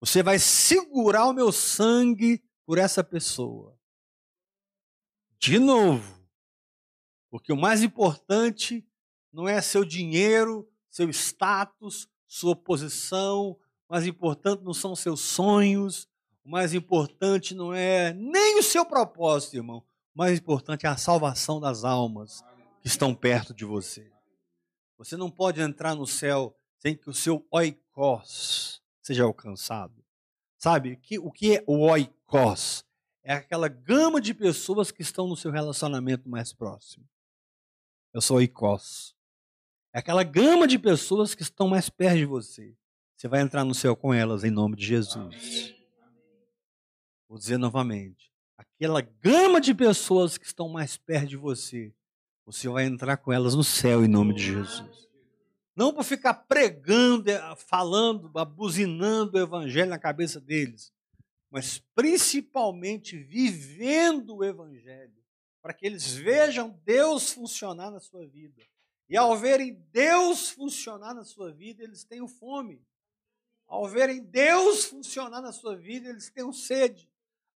Você vai segurar o meu sangue por essa pessoa. De novo. Porque o mais importante não é seu dinheiro, seu status, sua posição, o mais importante não são seus sonhos, o mais importante não é nem o seu propósito, irmão. O mais importante é a salvação das almas que estão perto de você. Você não pode entrar no céu sem que o seu oikos seja alcançado. Sabe que, o que é o oikos? É aquela gama de pessoas que estão no seu relacionamento mais próximo. Eu sou oikos. É aquela gama de pessoas que estão mais perto de você. Você vai entrar no céu com elas em nome de Jesus. Vou dizer novamente. Aquela gama de pessoas que estão mais perto de você você vai entrar com elas no céu em nome de Jesus. Não para ficar pregando, eh, falando, abuzinando o evangelho na cabeça deles, mas principalmente vivendo o evangelho, para que eles vejam Deus funcionar na sua vida. E ao verem Deus funcionar na sua vida, eles têm fome. Ao verem Deus funcionar na sua vida, eles têm sede.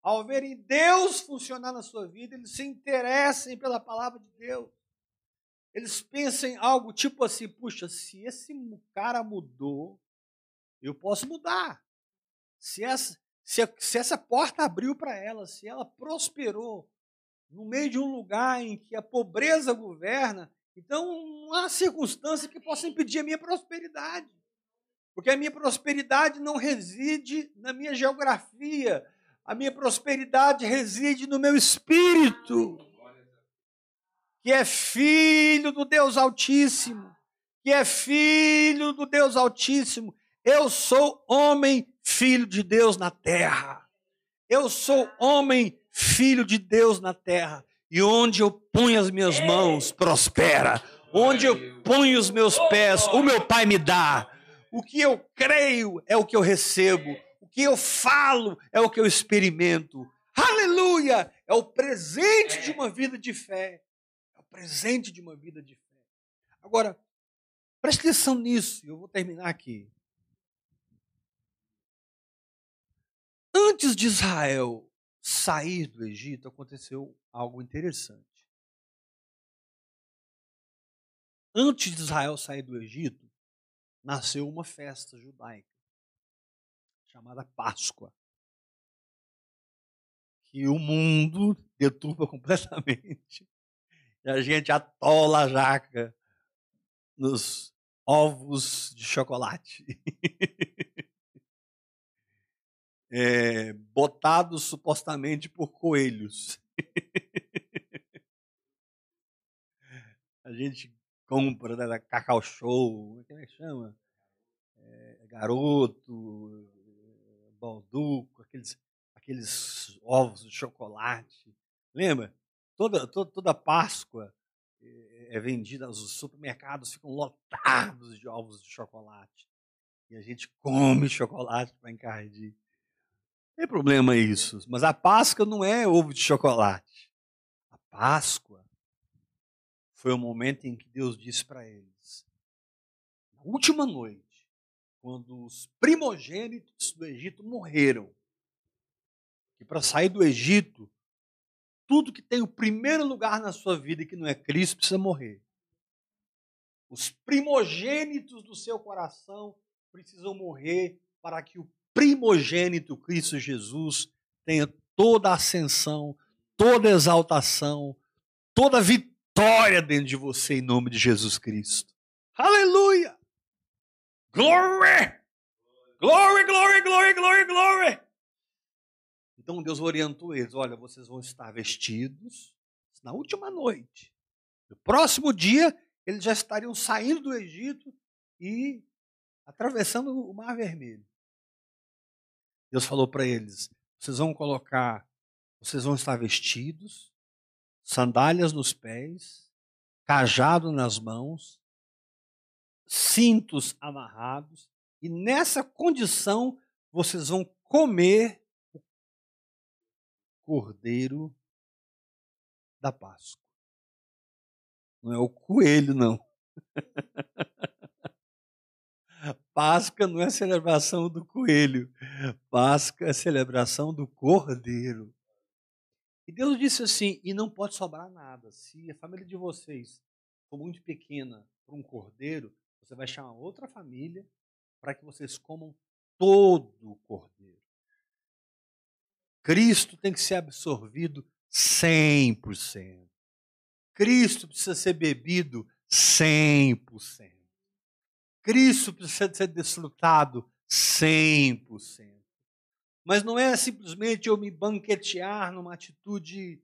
Ao verem Deus funcionar na sua vida, eles se interessem pela palavra de Deus eles pensam em algo tipo assim: puxa, se esse cara mudou, eu posso mudar. Se essa, se, se essa porta abriu para ela, se ela prosperou no meio de um lugar em que a pobreza governa, então não há circunstância que possa impedir a minha prosperidade. Porque a minha prosperidade não reside na minha geografia, a minha prosperidade reside no meu espírito que é filho do Deus Altíssimo, que é filho do Deus Altíssimo. Eu sou homem, filho de Deus na terra. Eu sou homem, filho de Deus na terra. E onde eu ponho as minhas mãos, prospera. Onde eu ponho os meus pés, o meu Pai me dá. O que eu creio é o que eu recebo. O que eu falo é o que eu experimento. Aleluia! É o presente de uma vida de fé presente de uma vida de fé. Agora, preste atenção nisso, eu vou terminar aqui. Antes de Israel sair do Egito, aconteceu algo interessante. Antes de Israel sair do Egito, nasceu uma festa judaica chamada Páscoa, que o mundo deturpa completamente e a gente atola a jaca nos ovos de chocolate. é, botados supostamente por coelhos. a gente compra da né, Cacau Show, como é que chama? É, garoto, balduco, aqueles, aqueles ovos de chocolate. Lembra? Toda, toda, toda Páscoa é, é vendida, os supermercados ficam lotados de ovos de chocolate. E a gente come chocolate para encardir. Não tem problema isso. Mas a Páscoa não é ovo de chocolate. A Páscoa foi o momento em que Deus disse para eles: na última noite, quando os primogênitos do Egito morreram, que para sair do Egito tudo que tem o primeiro lugar na sua vida que não é Cristo precisa morrer. Os primogênitos do seu coração precisam morrer para que o primogênito Cristo Jesus tenha toda a ascensão, toda a exaltação, toda a vitória dentro de você em nome de Jesus Cristo. Aleluia! Glory! Glory, glory, glory, glory, glory! Então Deus orientou eles: olha, vocês vão estar vestidos na última noite. No próximo dia, eles já estariam saindo do Egito e atravessando o Mar Vermelho. Deus falou para eles: vocês vão colocar, vocês vão estar vestidos, sandálias nos pés, cajado nas mãos, cintos amarrados, E nessa condição, vocês vão comer o cordeiro da Páscoa. Não é o coelho, não. Páscoa não é celebração do coelho. Páscoa é celebração do cordeiro. E Deus disse assim: e não pode sobrar nada. Se a família de vocês for muito pequena para um cordeiro, você vai chamar outra família para que vocês comam todo o cordeiro. Cristo tem que ser absorvido 100%. Cristo precisa ser bebido 100%. Cristo precisa ser desfrutado 100%. Mas não é simplesmente eu me banquetear numa atitude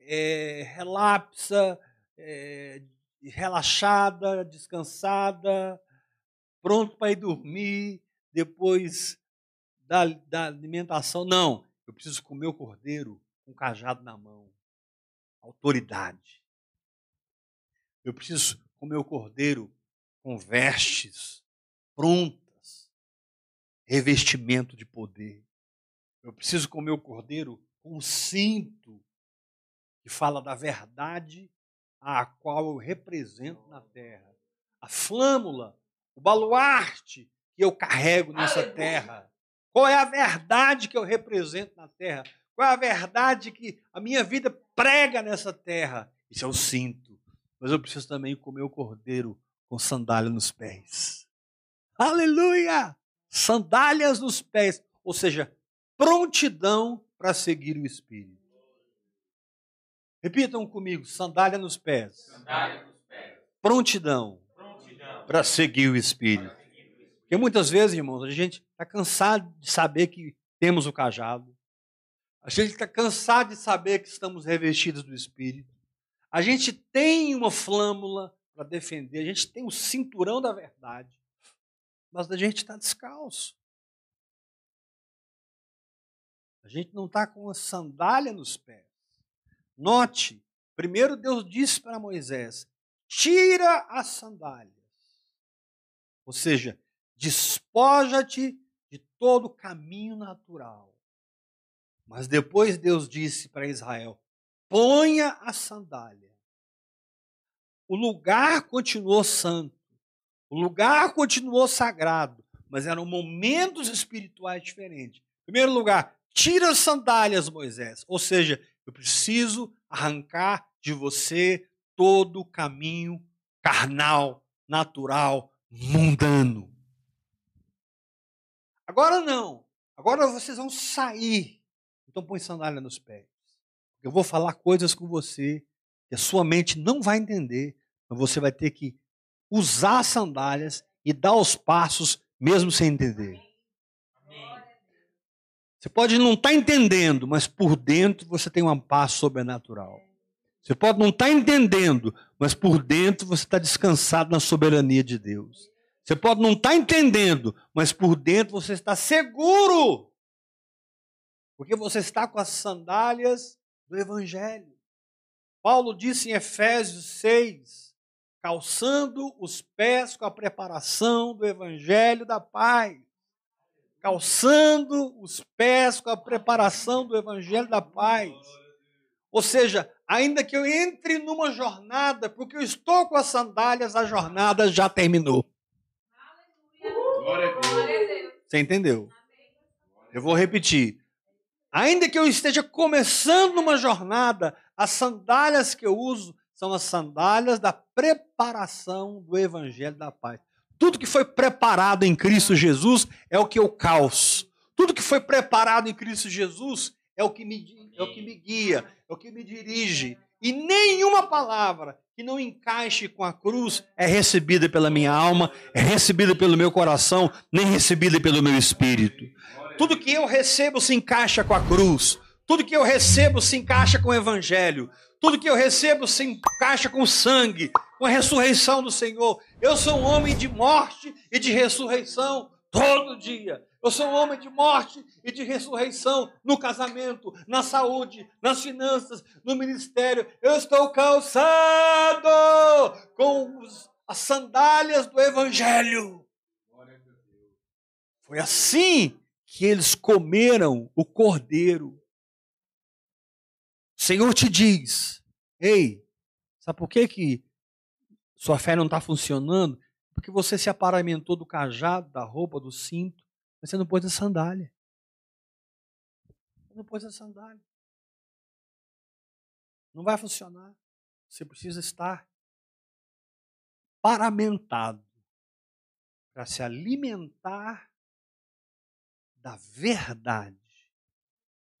é, relapsa, é, relaxada, descansada, pronto para ir dormir depois da, da alimentação. Não, eu preciso comer o cordeiro com o cajado na mão. Autoridade. Eu preciso comer o cordeiro com vestes prontas, revestimento de poder. Eu preciso comer o cordeiro com um cinto que fala da verdade a qual eu represento na terra. A flâmula, o baluarte que eu carrego nessa terra. Qual é a verdade que eu represento na terra? Qual é a verdade que a minha vida prega nessa terra? Isso é o cinto. Mas eu preciso também comer o cordeiro com sandália nos pés. Aleluia! Sandálias nos pés, ou seja, prontidão para seguir o Espírito. Repitam comigo: sandália nos pés. Sandália nos pés. Prontidão, Prontidão. para seguir o Espírito. Porque muitas vezes, irmãos, a gente está cansado de saber que temos o cajado. A gente está cansado de saber que estamos revestidos do Espírito. A gente tem uma flâmula para defender, a gente tem o cinturão da verdade, mas a gente está descalço. A gente não está com a sandália nos pés. Note, primeiro Deus disse para Moisés: tira as sandálias. Ou seja, despoja-te de todo caminho natural. Mas depois Deus disse para Israel: ponha a sandália. O lugar continuou santo, o lugar continuou sagrado, mas eram momentos espirituais diferentes. Em primeiro lugar, tira as sandálias, Moisés. Ou seja, eu preciso arrancar de você todo o caminho carnal, natural, mundano. Agora não. Agora vocês vão sair. Então põe sandália nos pés. Eu vou falar coisas com você que a sua mente não vai entender, mas você vai ter que usar as sandálias e dar os passos mesmo sem entender. Você pode não estar tá entendendo, mas por dentro você tem uma paz sobrenatural. Você pode não estar tá entendendo, mas por dentro você está descansado na soberania de Deus. Você pode não estar tá entendendo, mas por dentro você está seguro. Porque você está com as sandálias do Evangelho. Paulo disse em Efésios 6, calçando os pés com a preparação do Evangelho da paz. Calçando os pés com a preparação do Evangelho da paz. Ou seja, ainda que eu entre numa jornada, porque eu estou com as sandálias, a jornada já terminou. Você entendeu? Eu vou repetir. Ainda que eu esteja começando uma jornada, as sandálias que eu uso são as sandálias da preparação do Evangelho da Paz. Tudo que foi preparado em Cristo Jesus é o que eu calço. Tudo que foi preparado em Cristo Jesus é o que me, é o que me guia, é o que me dirige. E nenhuma palavra que não encaixe com a cruz é recebida pela minha alma, é recebida pelo meu coração, nem recebida pelo meu espírito. Tudo que eu recebo se encaixa com a cruz. Tudo que eu recebo se encaixa com o evangelho. Tudo que eu recebo se encaixa com o sangue, com a ressurreição do Senhor. Eu sou um homem de morte e de ressurreição todo dia. Eu sou um homem de morte e de ressurreição no casamento, na saúde, nas finanças, no ministério. Eu estou calçado com as sandálias do Evangelho. Foi assim que eles comeram o cordeiro. O Senhor te diz: Ei, sabe por que, que sua fé não está funcionando? Porque você se aparamentou do cajado, da roupa, do cinto, mas você não pôs a sandália. Você não pôs a sandália. Não vai funcionar. Você precisa estar paramentado para se alimentar da verdade,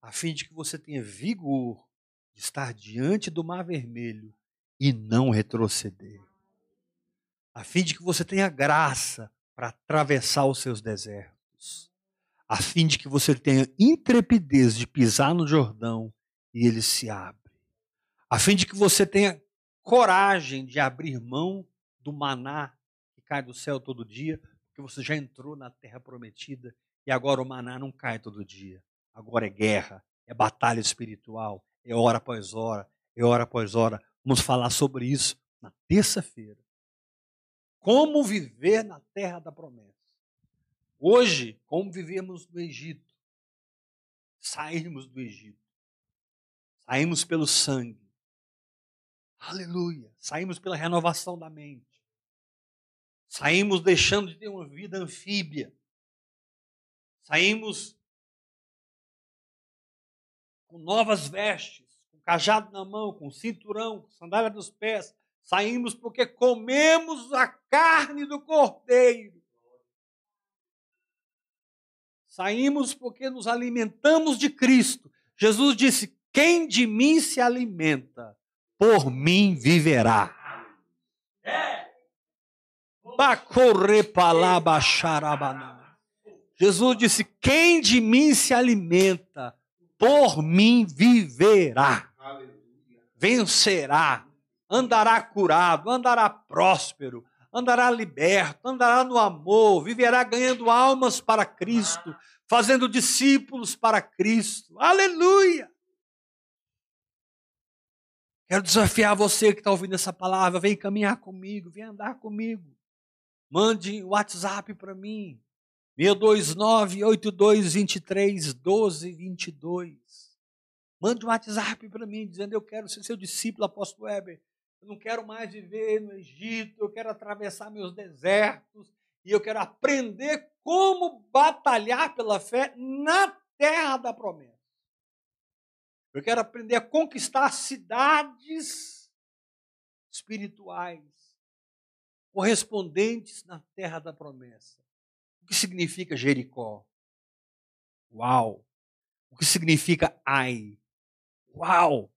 a fim de que você tenha vigor de estar diante do mar vermelho e não retroceder, a fim de que você tenha graça para atravessar os seus desertos, a fim de que você tenha intrepidez de pisar no Jordão e ele se abre, a fim de que você tenha coragem de abrir mão do maná que cai do céu todo dia, porque você já entrou na terra prometida e agora o maná não cai todo dia. Agora é guerra, é batalha espiritual, é hora após hora, é hora após hora. Vamos falar sobre isso na terça-feira. Como viver na terra da promessa. Hoje, como vivemos no Egito. Saímos do Egito. Saímos pelo sangue. Aleluia. Saímos pela renovação da mente. Saímos deixando de ter uma vida anfíbia. Saímos com novas vestes, com cajado na mão, com cinturão, com sandália dos pés. Saímos porque comemos a carne do cordeiro. Saímos porque nos alimentamos de Cristo. Jesus disse: Quem de mim se alimenta, por mim viverá. Jesus disse: Quem de mim se alimenta, por mim viverá, vencerá, andará curado, andará próspero, andará liberto, andará no amor, viverá ganhando almas para Cristo, fazendo discípulos para Cristo. Aleluia! Quero desafiar você que está ouvindo essa palavra, vem caminhar comigo, vem andar comigo. Mande o WhatsApp para mim, 629-8223-1222. Mande um WhatsApp para mim, dizendo: Eu quero ser seu discípulo, apóstolo Weber. Eu não quero mais viver no Egito, eu quero atravessar meus desertos e eu quero aprender como batalhar pela fé na terra da promessa. Eu quero aprender a conquistar cidades espirituais correspondentes na terra da promessa que significa Jericó? Uau! O que significa Ai? Uau!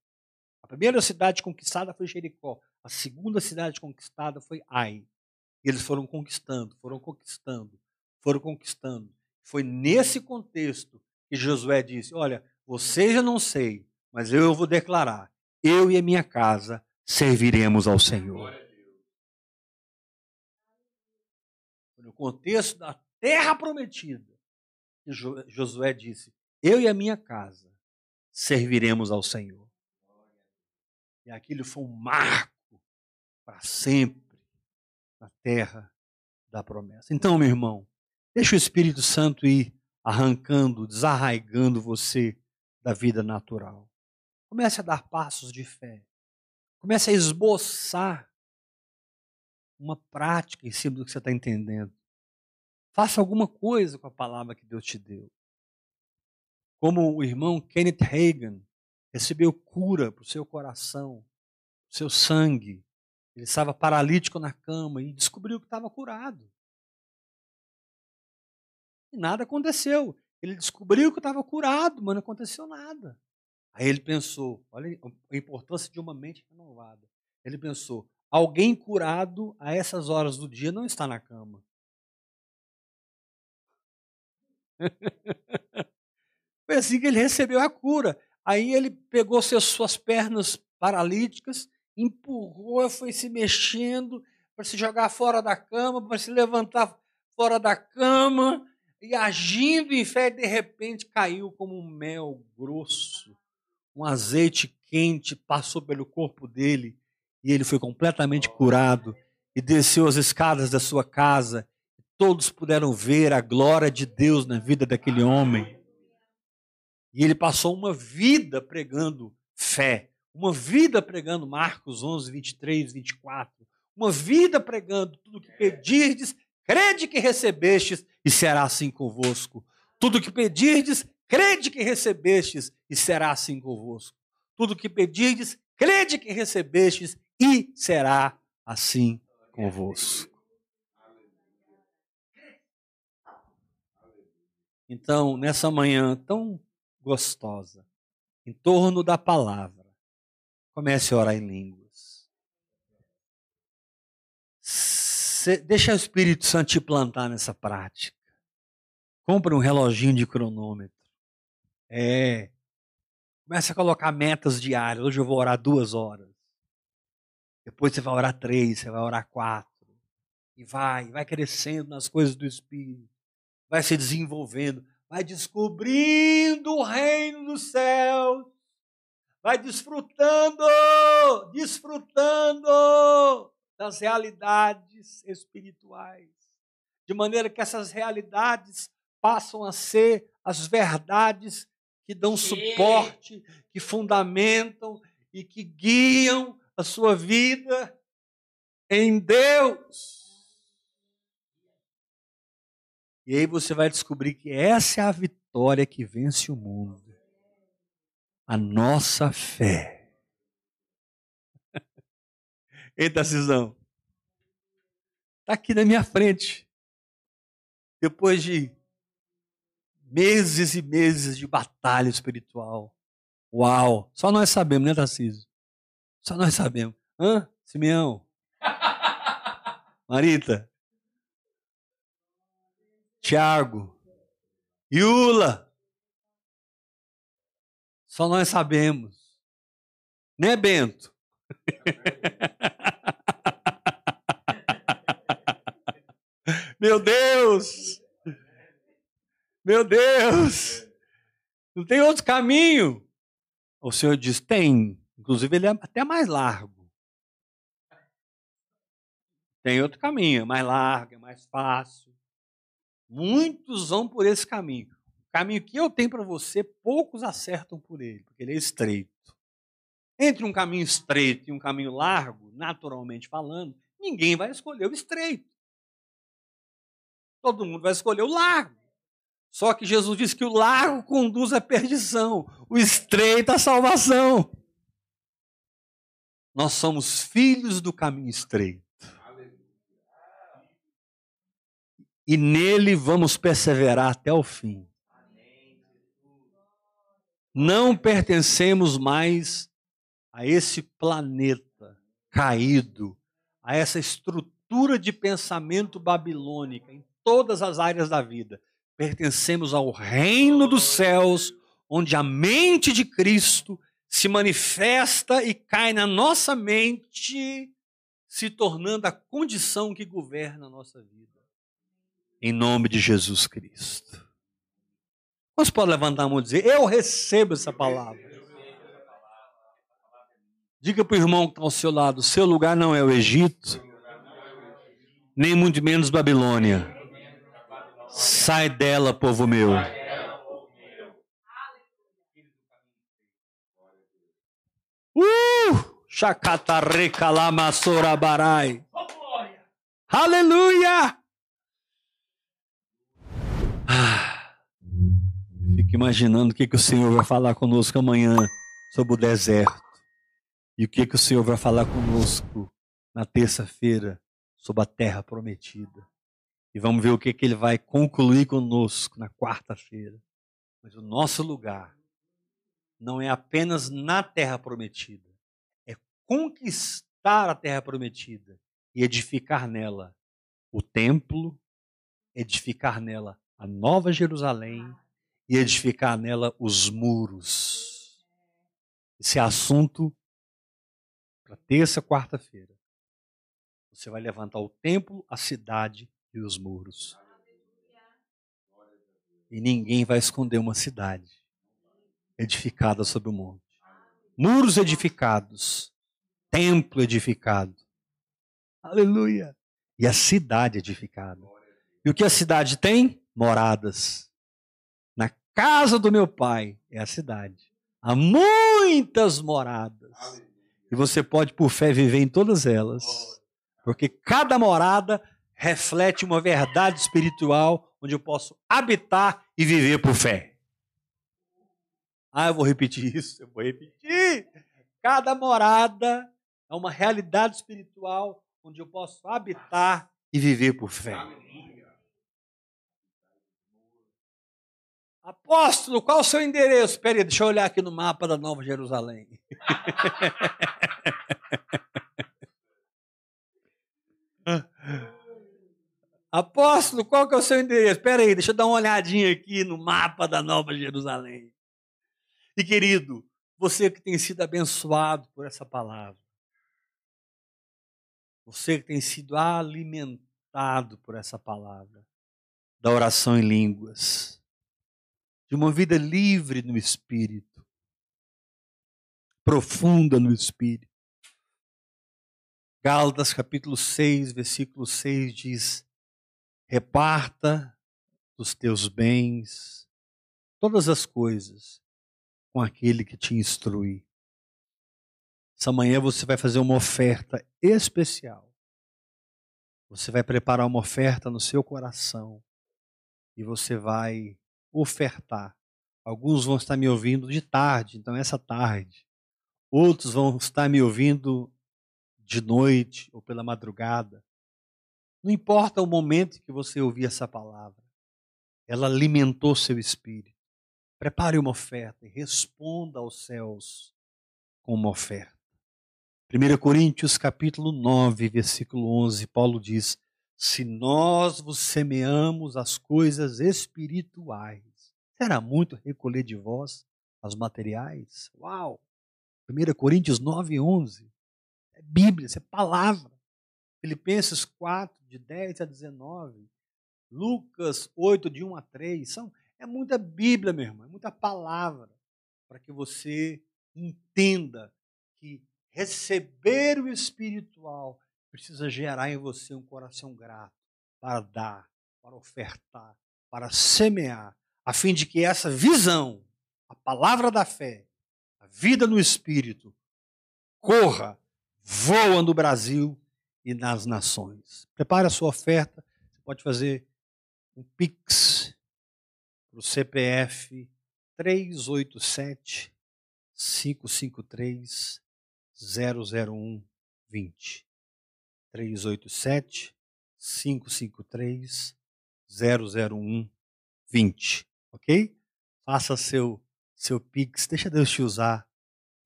A primeira cidade conquistada foi Jericó. A segunda cidade conquistada foi Ai. E eles foram conquistando, foram conquistando, foram conquistando. Foi nesse contexto que Josué disse: Olha, vocês eu não sei, mas eu vou declarar: eu e a minha casa serviremos ao Senhor. No contexto da terra prometida. Josué disse: Eu e a minha casa serviremos ao Senhor. E aquilo foi um marco para sempre na terra da promessa. Então, meu irmão, deixa o Espírito Santo ir arrancando, desarraigando você da vida natural. Comece a dar passos de fé. Comece a esboçar uma prática em cima do que você está entendendo. Faça alguma coisa com a palavra que Deus te deu. Como o irmão Kenneth Hagan recebeu cura para o seu coração, seu sangue. Ele estava paralítico na cama e descobriu que estava curado. E nada aconteceu. Ele descobriu que estava curado, mas não aconteceu nada. Aí ele pensou: olha a importância de uma mente renovada. Ele pensou: alguém curado a essas horas do dia não está na cama. Foi assim que ele recebeu a cura. Aí ele pegou suas pernas paralíticas, empurrou, foi se mexendo para se jogar fora da cama, para se levantar fora da cama, e agindo em fé, de repente caiu como um mel grosso. Um azeite quente passou pelo corpo dele e ele foi completamente curado e desceu as escadas da sua casa todos puderam ver a glória de Deus na vida daquele homem. E ele passou uma vida pregando fé, uma vida pregando Marcos 11, 23, 24, uma vida pregando tudo que pedirdes, crede que recebestes e será assim convosco. Tudo que pedirdes, crede que recebestes e será assim convosco. Tudo que pedirdes, crede que recebestes e será assim convosco. Então, nessa manhã tão gostosa, em torno da palavra, comece a orar em línguas. Se, deixa o Espírito Santo te plantar nessa prática. Compre um reloginho de cronômetro. É. Comece a colocar metas diárias. Hoje eu vou orar duas horas. Depois você vai orar três, você vai orar quatro. E vai, vai crescendo nas coisas do Espírito. Vai se desenvolvendo. Vai descobrindo o reino dos céus. Vai desfrutando, desfrutando das realidades espirituais. De maneira que essas realidades passam a ser as verdades que dão suporte, que fundamentam e que guiam a sua vida em Deus. E aí você vai descobrir que essa é a vitória que vence o mundo. A nossa fé. Eita, Cisão. Está aqui na minha frente. Depois de meses e meses de batalha espiritual. Uau! Só nós sabemos, né, Tarcísio? Só nós sabemos. Hã? Simeão? Marita? Tiago? Iula? Só nós sabemos. Né, Bento? Meu Deus! Meu Deus! Não tem outro caminho? O Senhor diz: tem. Inclusive, ele é até mais largo. Tem outro caminho, é mais largo, é mais fácil. Muitos vão por esse caminho. O caminho que eu tenho para você, poucos acertam por ele, porque ele é estreito. Entre um caminho estreito e um caminho largo, naturalmente falando, ninguém vai escolher o estreito. Todo mundo vai escolher o largo. Só que Jesus disse que o largo conduz à perdição, o estreito à salvação. Nós somos filhos do caminho estreito. E nele vamos perseverar até o fim. Não pertencemos mais a esse planeta caído, a essa estrutura de pensamento babilônica em todas as áreas da vida. Pertencemos ao reino dos céus, onde a mente de Cristo se manifesta e cai na nossa mente, se tornando a condição que governa a nossa vida. Em nome de Jesus Cristo. Você pode levantar a mão e dizer: Eu recebo essa palavra. Diga para o irmão que está ao seu lado: seu lugar não é o Egito, nem muito menos Babilônia. Sai dela, povo meu. Uh! Chacatareca lamassorabarai. Aleluia! Ah, fico imaginando o que, que o Senhor vai falar conosco amanhã sobre o deserto. E o que, que o Senhor vai falar conosco na terça-feira sobre a terra prometida. E vamos ver o que, que ele vai concluir conosco na quarta-feira. Mas o nosso lugar não é apenas na terra prometida, é conquistar a terra prometida e edificar nela o templo, edificar nela a nova Jerusalém e edificar nela os muros. Esse é assunto para terça, quarta-feira. Você vai levantar o templo, a cidade e os muros. E ninguém vai esconder uma cidade edificada sobre o monte. Muros edificados, templo edificado. Aleluia! E a cidade edificada. E o que a cidade tem? Moradas. Na casa do meu pai é a cidade. Há muitas moradas. E você pode, por fé, viver em todas elas. Porque cada morada reflete uma verdade espiritual onde eu posso habitar e viver por fé. Ah, eu vou repetir isso, eu vou repetir. Cada morada é uma realidade espiritual onde eu posso habitar e viver por fé. Apóstolo, qual o seu endereço? Espera aí, deixa eu olhar aqui no mapa da Nova Jerusalém. Apóstolo, qual que é o seu endereço? Espera aí, deixa eu dar uma olhadinha aqui no mapa da Nova Jerusalém. E querido, você que tem sido abençoado por essa palavra, você que tem sido alimentado por essa palavra, da oração em línguas, de uma vida livre no espírito, profunda no espírito. Gálatas capítulo 6, versículo 6 diz: Reparta os teus bens, todas as coisas, com aquele que te instrui. Essa manhã você vai fazer uma oferta especial. Você vai preparar uma oferta no seu coração e você vai ofertar. Alguns vão estar me ouvindo de tarde, então essa tarde. Outros vão estar me ouvindo de noite ou pela madrugada. Não importa o momento que você ouvir essa palavra, ela alimentou seu espírito. Prepare uma oferta e responda aos céus com uma oferta. 1 Coríntios capítulo 9, versículo 11, Paulo diz: se nós vos semeamos as coisas espirituais, será muito recolher de vós as materiais? Uau! 1 Coríntios 9, 11. É Bíblia, isso é palavra. Filipenses 4, de 10 a 19. Lucas 8, de 1 a 3. São, é muita Bíblia, meu irmão, é muita palavra para que você entenda que receber o espiritual precisa gerar em você um coração grato para dar, para ofertar, para semear, a fim de que essa visão, a palavra da fé, a vida no espírito, corra, voa no Brasil e nas nações. Prepare a sua oferta. Você pode fazer um Pix para o CPF 387 553 001 20. 387 553 001 20, ok? Faça seu seu pix, deixa Deus te usar.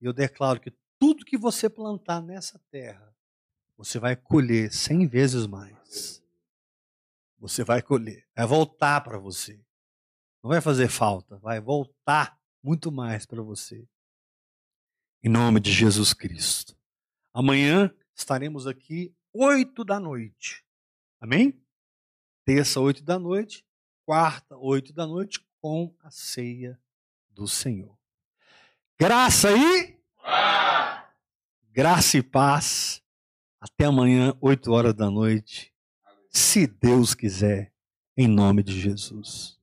E eu declaro que tudo que você plantar nessa terra, você vai colher cem vezes mais. Você vai colher, vai voltar para você. Não vai fazer falta, vai voltar muito mais para você. Em nome de Jesus Cristo. Amanhã estaremos aqui oito da noite. Amém? Terça, oito da noite. Quarta, oito da noite, com a ceia do Senhor. Graça e. Graça e paz. Até amanhã, oito horas da noite. Se Deus quiser, em nome de Jesus.